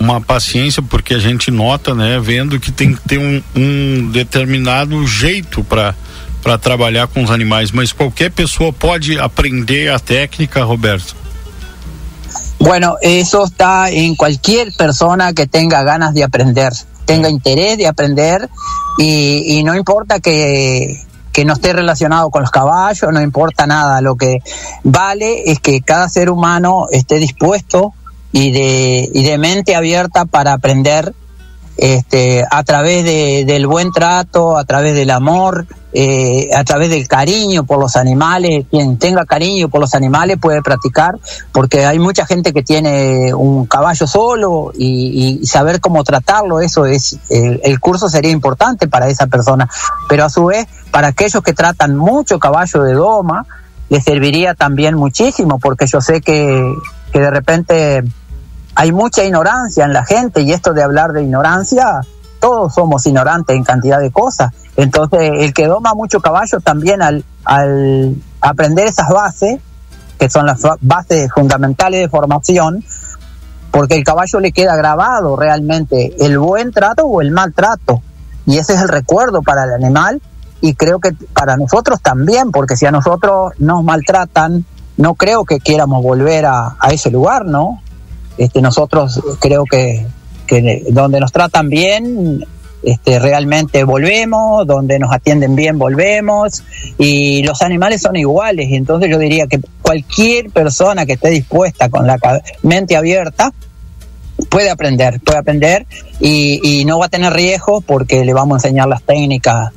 uma paciência, porque a gente nota, né, vendo que tem que ter um, um determinado jeito para para trabalhar com os animais, mas qualquer pessoa pode aprender a técnica, Roberto. Bueno, eso está en cualquier persona que tenga ganas de aprender, tenga interés de aprender y, y no importa que, que no esté relacionado con los caballos, no importa nada, lo que vale es que cada ser humano esté dispuesto y de, y de mente abierta para aprender este, a través de- del buen trato, a través del amor, eh, a través del cariño por los animales. Quien tenga cariño por los animales puede practicar, porque hay mucha gente que tiene un caballo solo y, y saber cómo tratarlo, eso es, el, curso sería importante para esa persona. Pero a su vez, para aquellos que tratan mucho caballo de doma, les serviría también muchísimo, porque yo sé que, que de repente hay mucha ignorancia en la gente y esto de hablar de ignorancia, todos somos ignorantes en cantidad de cosas. Entonces, el que doma mucho caballo también al, al aprender esas bases, que son las bases fundamentales de formación, porque el caballo le queda grabado realmente el buen trato o el mal trato. Y ese es el recuerdo para el animal y creo que para nosotros también, porque si a nosotros nos maltratan, no creo que quieramos volver a ese lugar, ¿no? Este, nosotros creo que, donde nos tratan bien, este, realmente volvemos, donde nos atienden bien volvemos y los animales son iguales. Entonces yo diría que cualquier persona que esté dispuesta con la mente abierta puede aprender, puede aprender y, y no va a tener riesgo porque le vamos a enseñar las técnicas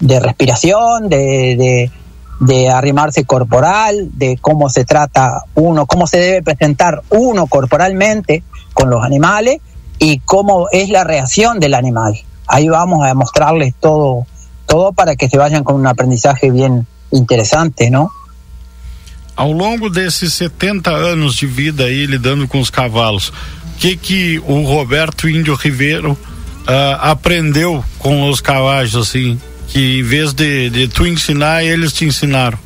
de respiración, de, de arrimarse corporal, de cómo se trata uno, cómo se debe presentar uno corporalmente con los animales y cómo es la reacción del animal. Ahí vamos a mostrarles todo, todo para que se vayan con un aprendizaje bien interesante, ¿no? Ao longo desses 70 anos de vida aí lidando com os cavalos, o que que o Roberto Índio Ribeiro ah, aprendeu com os cavalos que em vez de, de tu ensinar, eles te ensinaram?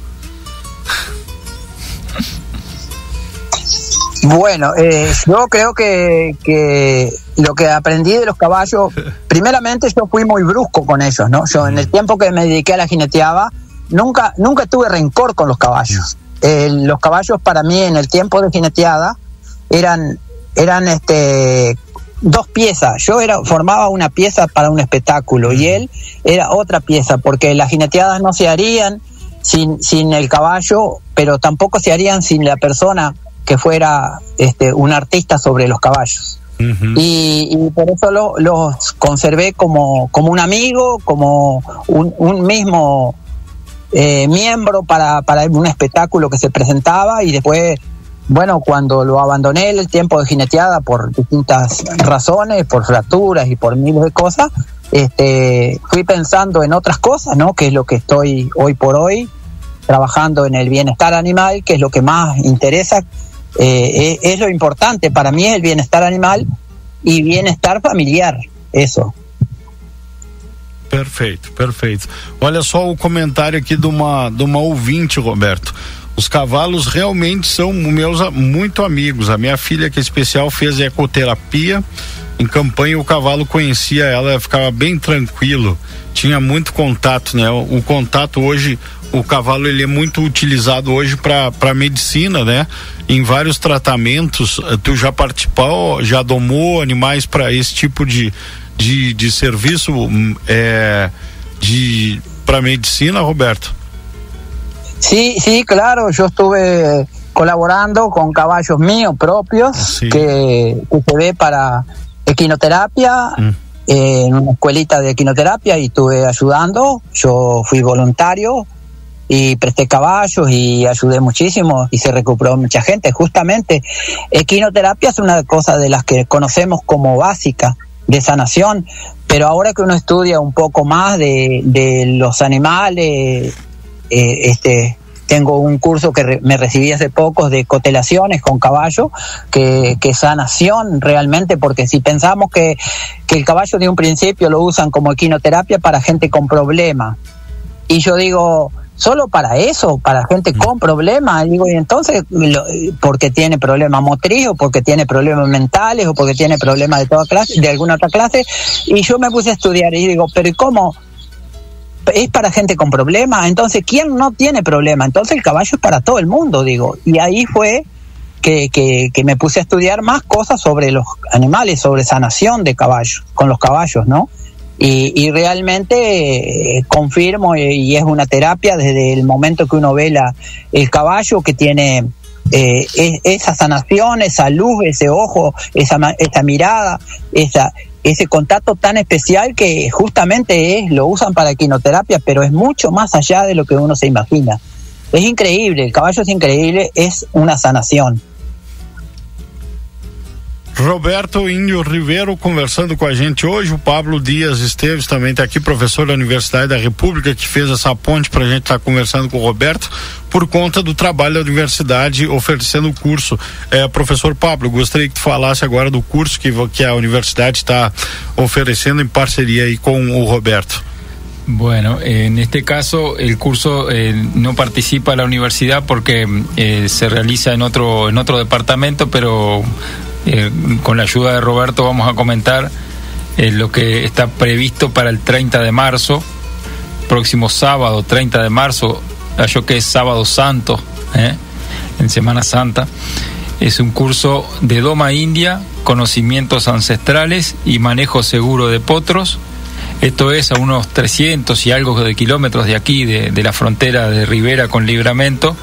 Bueno, eh, yo creo que, que lo que aprendí de los caballos, primeramente yo fui muy brusco con ellos, ¿no? Yo en el tiempo que me dediqué a la jineteada, nunca, nunca tuve rencor con los caballos. Eh, los caballos para mí en el tiempo de jineteada eran, eran este dos piezas. Yo era, formaba una pieza para un espectáculo y él era otra pieza, porque las jineteadas no se harían sin, sin el caballo, pero tampoco se harían sin la persona que fuera este, un artista sobre los caballos. Y, y por eso lo- los conservé como, como un amigo, como un, un mismo eh, miembro para, para un espectáculo que se presentaba y después bueno, cuando lo abandoné el tiempo de jineteada por distintas razones, por fracturas y por miles de cosas, este, fui pensando en otras cosas, ¿no? Que es lo que estoy hoy por hoy trabajando en el bienestar animal, que es lo que más interesa, eh, es, es lo importante para mí es el bienestar animal y bienestar familiar, eso. Perfeito, perfeito. Olha só o comentário aqui de uma, de uma ouvinte, Roberto. Os cavalos realmente são meus muito amigos. A minha filha, que é especial, fez ecoterapia. Em campanha, o cavalo conhecia ela, ficava bem tranquilo. Tinha muito contato, né? O, o contato hoje, o cavalo, ele é muito utilizado hoje para medicina, né? Em vários tratamentos. eh, Tu já participou, já domou animais para esse tipo de, de, de serviço é, de para medicina, Roberto? Sí, sí, claro, yo estuve colaborando con caballos míos propios que, que ve para equinoterapia eh, en una escuelita de equinoterapia y estuve ayudando. Yo fui voluntario y presté caballos y ayudé muchísimo y se recuperó mucha gente. Justamente, equinoterapia es una cosa de las que conocemos como básica de sanación, pero ahora que uno estudia un poco más de, de los animales, eh, este tengo un curso que me recibí hace poco de cotelaciones con caballo, que, que sanación realmente, porque si pensamos que, que el caballo de un principio lo usan como equinoterapia para gente con problemas, y yo digo, solo para eso, para gente con problemas, digo, y entonces, porque tiene problemas motriz, o porque tiene problemas mentales, o porque tiene problemas de toda clase, de alguna otra clase, y yo me puse a estudiar y digo, pero ¿y cómo? Es para gente con problemas, entonces ¿quién no tiene problema? Entonces el caballo es para todo el mundo, digo. Y ahí fue que, me puse a estudiar más cosas sobre los animales, sobre sanación de caballos, con los caballos, ¿no? Y, realmente eh, confirmo y, y es una terapia desde el momento que uno ve la, el caballo que tiene eh, es- esa sanación, esa luz, ese ojo, esa, esa mirada, esa, ese contacto tan especial que justamente es, lo usan para equinoterapia, pero es mucho más allá de lo que uno se imagina. Es increíble, el caballo es increíble, es una sanación. Roberto Índio Ribeiro conversando com a gente hoje. O Pablo Dias Esteves também está aqui, professor da Universidade da República, que fez essa ponte para a gente estar conversando com o Roberto por conta do trabalho da universidade oferecendo o curso. É, professor Pablo, gostaria que tu falasse agora do curso que, que a universidade está oferecendo em parceria aí com o Roberto. Bueno, en este caso el curso eh, no participa la universidad porque eh, se realiza en otro en otro departamento, pero eh, con la ayuda de Roberto vamos a comentar eh, lo que está previsto para el 30 de marzo, próximo sábado 30 de marzo, yo que es sábado santo, ¿eh? en Semana Santa. Es un curso de Doma India, conocimientos ancestrales y manejo seguro de potros. Esto es a unos 300 y algo de kilómetros de aquí, de, de la frontera de Rivera con Libramento.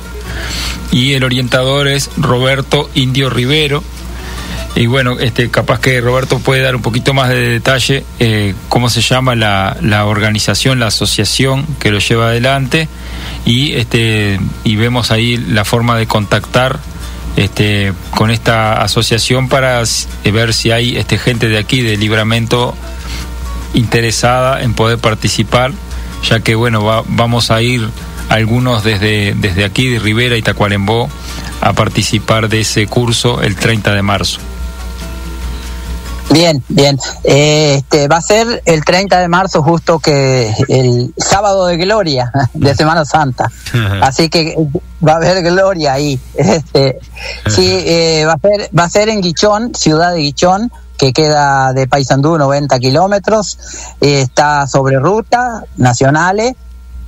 Y el orientador es Roberto Indio Rivero. Y bueno, este, capaz que Roberto puede dar un poquito más de detalle eh, cómo se llama la, la organización, la asociación que lo lleva adelante y este y vemos ahí la forma de contactar este, con esta asociación para s- ver si hay este, gente de aquí de Libramento interesada en poder participar, ya que bueno, va- vamos a ir algunos desde, desde aquí de Rivera y Tacuarembó a participar de ese curso el 30 de marzo. Bien, bien. Eh, este va a ser el 30 de marzo justo que el sábado de gloria de Semana Santa. Así que va a haber gloria ahí. Este, sí, eh, va a ser va a ser en Guichón, ciudad de Guichón, que queda de Paysandú 90 kilómetros. Eh, está sobre ruta nacionales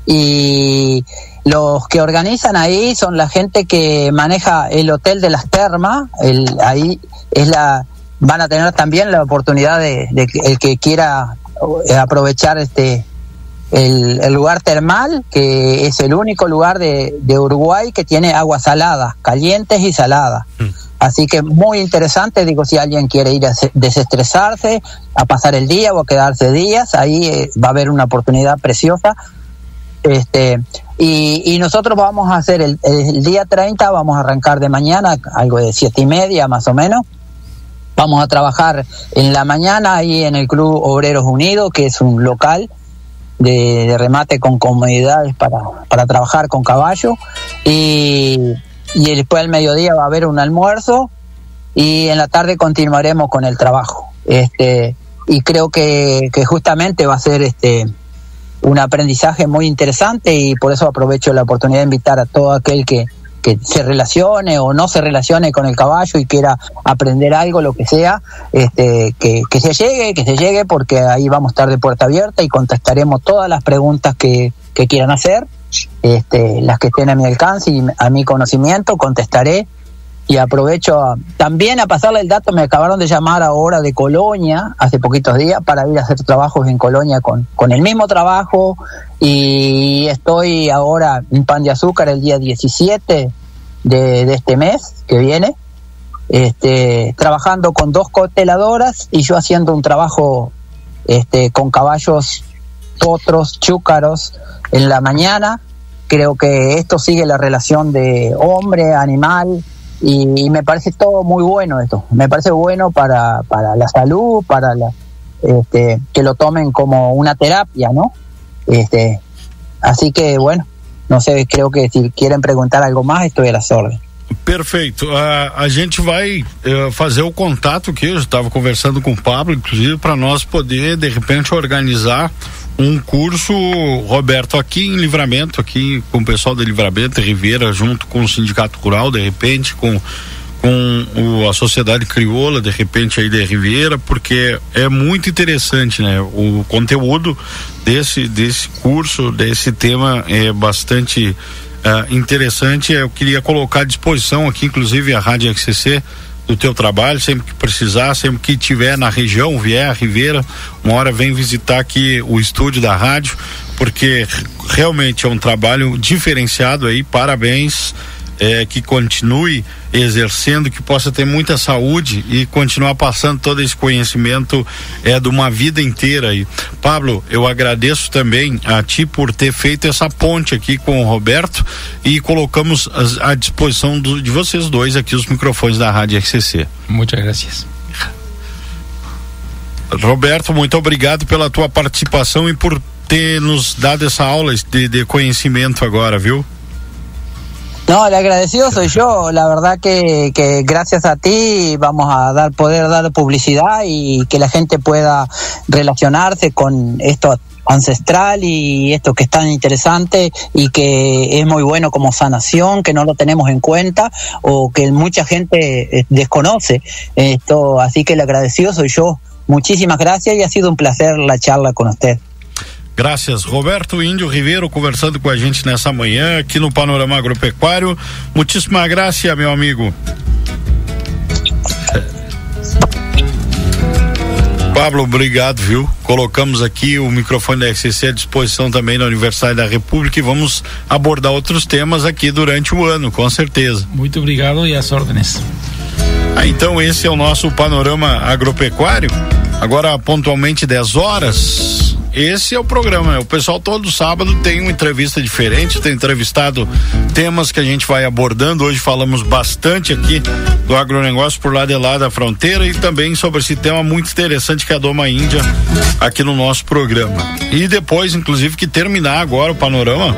y los que organizan ahí son la gente que maneja el hotel de las termas. El, ahí es la van a tener también la oportunidad de, de que el que quiera eh, aprovechar este el, el lugar termal, que es el único lugar de, de Uruguay que tiene agua salada, calientes y saladas. Así que muy interesante, digo, si alguien quiere ir a se- desestresarse, a pasar el día o a quedarse días, ahí eh, va a haber una oportunidad preciosa Este, y, y nosotros vamos a hacer el, el día 30, vamos a arrancar de mañana, algo de siete y media más o menos. Vamos a trabajar en la mañana ahí en el Club Obreros Unidos, que es un local de, remate con comodidades para, para trabajar con caballo. Y, y después al mediodía va a haber un almuerzo y en la tarde continuaremos con el trabajo. Este, y creo que, que justamente va a ser este un aprendizaje muy interesante y por eso aprovecho la oportunidad de invitar a todo aquel que, que se relacione o no se relacione con el caballo y quiera aprender algo, lo que sea, este, que, que se llegue, que se llegue, porque ahí vamos a estar de puerta abierta y contestaremos todas las preguntas que, que quieran hacer, este, las que estén a mi alcance y a mi conocimiento, contestaré. Y aprovecho también a pasarle el dato, me acabaron de llamar ahora de Colonia, hace poquitos días, para ir a hacer trabajos en Colonia con, con el mismo trabajo. Y estoy ahora en Pan de Azúcar el día 17 de, de este mes que viene, este, trabajando con dos coteladoras y yo haciendo un trabajo este, con caballos, potros, chúcaros en la mañana. Creo que esto sigue la relación de hombre-animal y, y me parece todo muy bueno esto. Me parece bueno para, para la salud, para la, este, que lo tomen como una terapia, ¿no? Este, así que bueno, no sé, creo que si quieren preguntar algo más, estoy a las órdenes. Perfeito. A, a gente vai eh, fazer o contato aqui. Eu estava conversando com o Pablo, inclusive, para nós poder, de repente, organizar um curso, Roberto, aqui em Livramento, aqui com o pessoal de Livramento, Ribeira, junto com o Sindicato Rural, de repente, com com o, a sociedade crioula de repente aí de Ribeira porque é muito interessante né? O conteúdo desse desse curso desse tema é bastante ah, interessante. Eu queria colocar à disposição aqui inclusive a rádio XCC do teu trabalho sempre que precisar sempre que tiver na região vier a Ribeira uma hora vem visitar aqui o estúdio da rádio porque realmente é um trabalho diferenciado aí parabéns é, que continue exercendo, que possa ter muita saúde e continuar passando todo esse conhecimento é de uma vida inteira aí. Pablo, eu agradeço também a ti por ter feito essa ponte aqui com o Roberto e colocamos as- à disposição do- de vocês dois aqui os microfones da Rádio RCC. Muchas gracias. Roberto, muito obrigado pela tua participação e por ter nos dado essa aula de, de conhecimento agora, viu? No, el agradecido soy yo. La verdad que, gracias a ti vamos a dar poder dar publicidad y que la gente pueda relacionarse con esto ancestral y esto que es tan interesante y que es muy bueno como sanación, que no lo tenemos en cuenta o que mucha gente eh, desconoce esto. Así que el agradecido soy yo. Muchísimas gracias y ha sido un placer la charla con usted. Graças. Roberto Índio Ribeiro conversando com a gente nessa manhã aqui no Panorama Agropecuário. Muitíssima graça, meu amigo. Pablo, obrigado, viu? Colocamos aqui o microfone da RCC à disposição também na Universidade da República e vamos abordar outros temas aqui durante o ano, com certeza. Muito obrigado e às ordens. Ah, então esse é o nosso panorama agropecuário. Agora pontualmente 10 horas. Esse é o programa. né? O pessoal todo sábado tem uma entrevista diferente, tem entrevistado temas que a gente vai abordando. Hoje falamos bastante aqui do agronegócio por lá de lá da fronteira e também sobre esse tema muito interessante que é a Doma Índia aqui no nosso programa. E depois, inclusive, que terminar agora o panorama,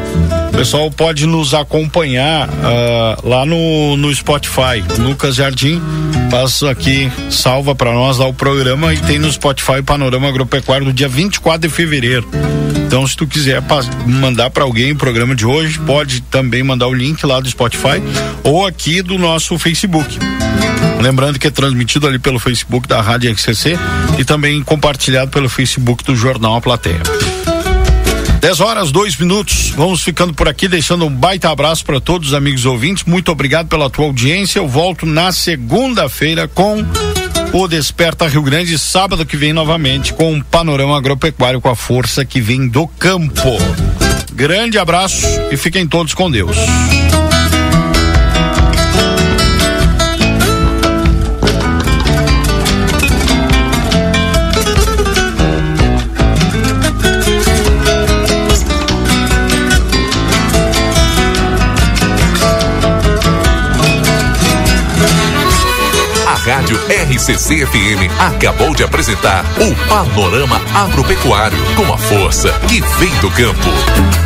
o pessoal pode nos acompanhar ah, lá no, no Spotify. Lucas Jardim faz aqui, salva para nós lá o programa e tem no Spotify Panorama Agropecuário do dia 24 de fevereiro. Então, se tu quiser mandar para alguém o programa de hoje, pode também mandar o link lá do Spotify ou aqui do nosso Facebook. Lembrando que é transmitido ali pelo Facebook da Rádio XCC e também compartilhado pelo Facebook do Jornal A Plateia. 10 horas, dois minutos. Vamos ficando por aqui, deixando um baita abraço para todos os amigos ouvintes. Muito obrigado pela tua audiência. Eu volto na segunda-feira com o Desperta Rio Grande, sábado que vem novamente com um panorama agropecuário com a força que vem do campo. Grande abraço e fiquem todos com Deus. Rádio RCC FM acabou de apresentar o Panorama Agropecuário com a força que vem do campo.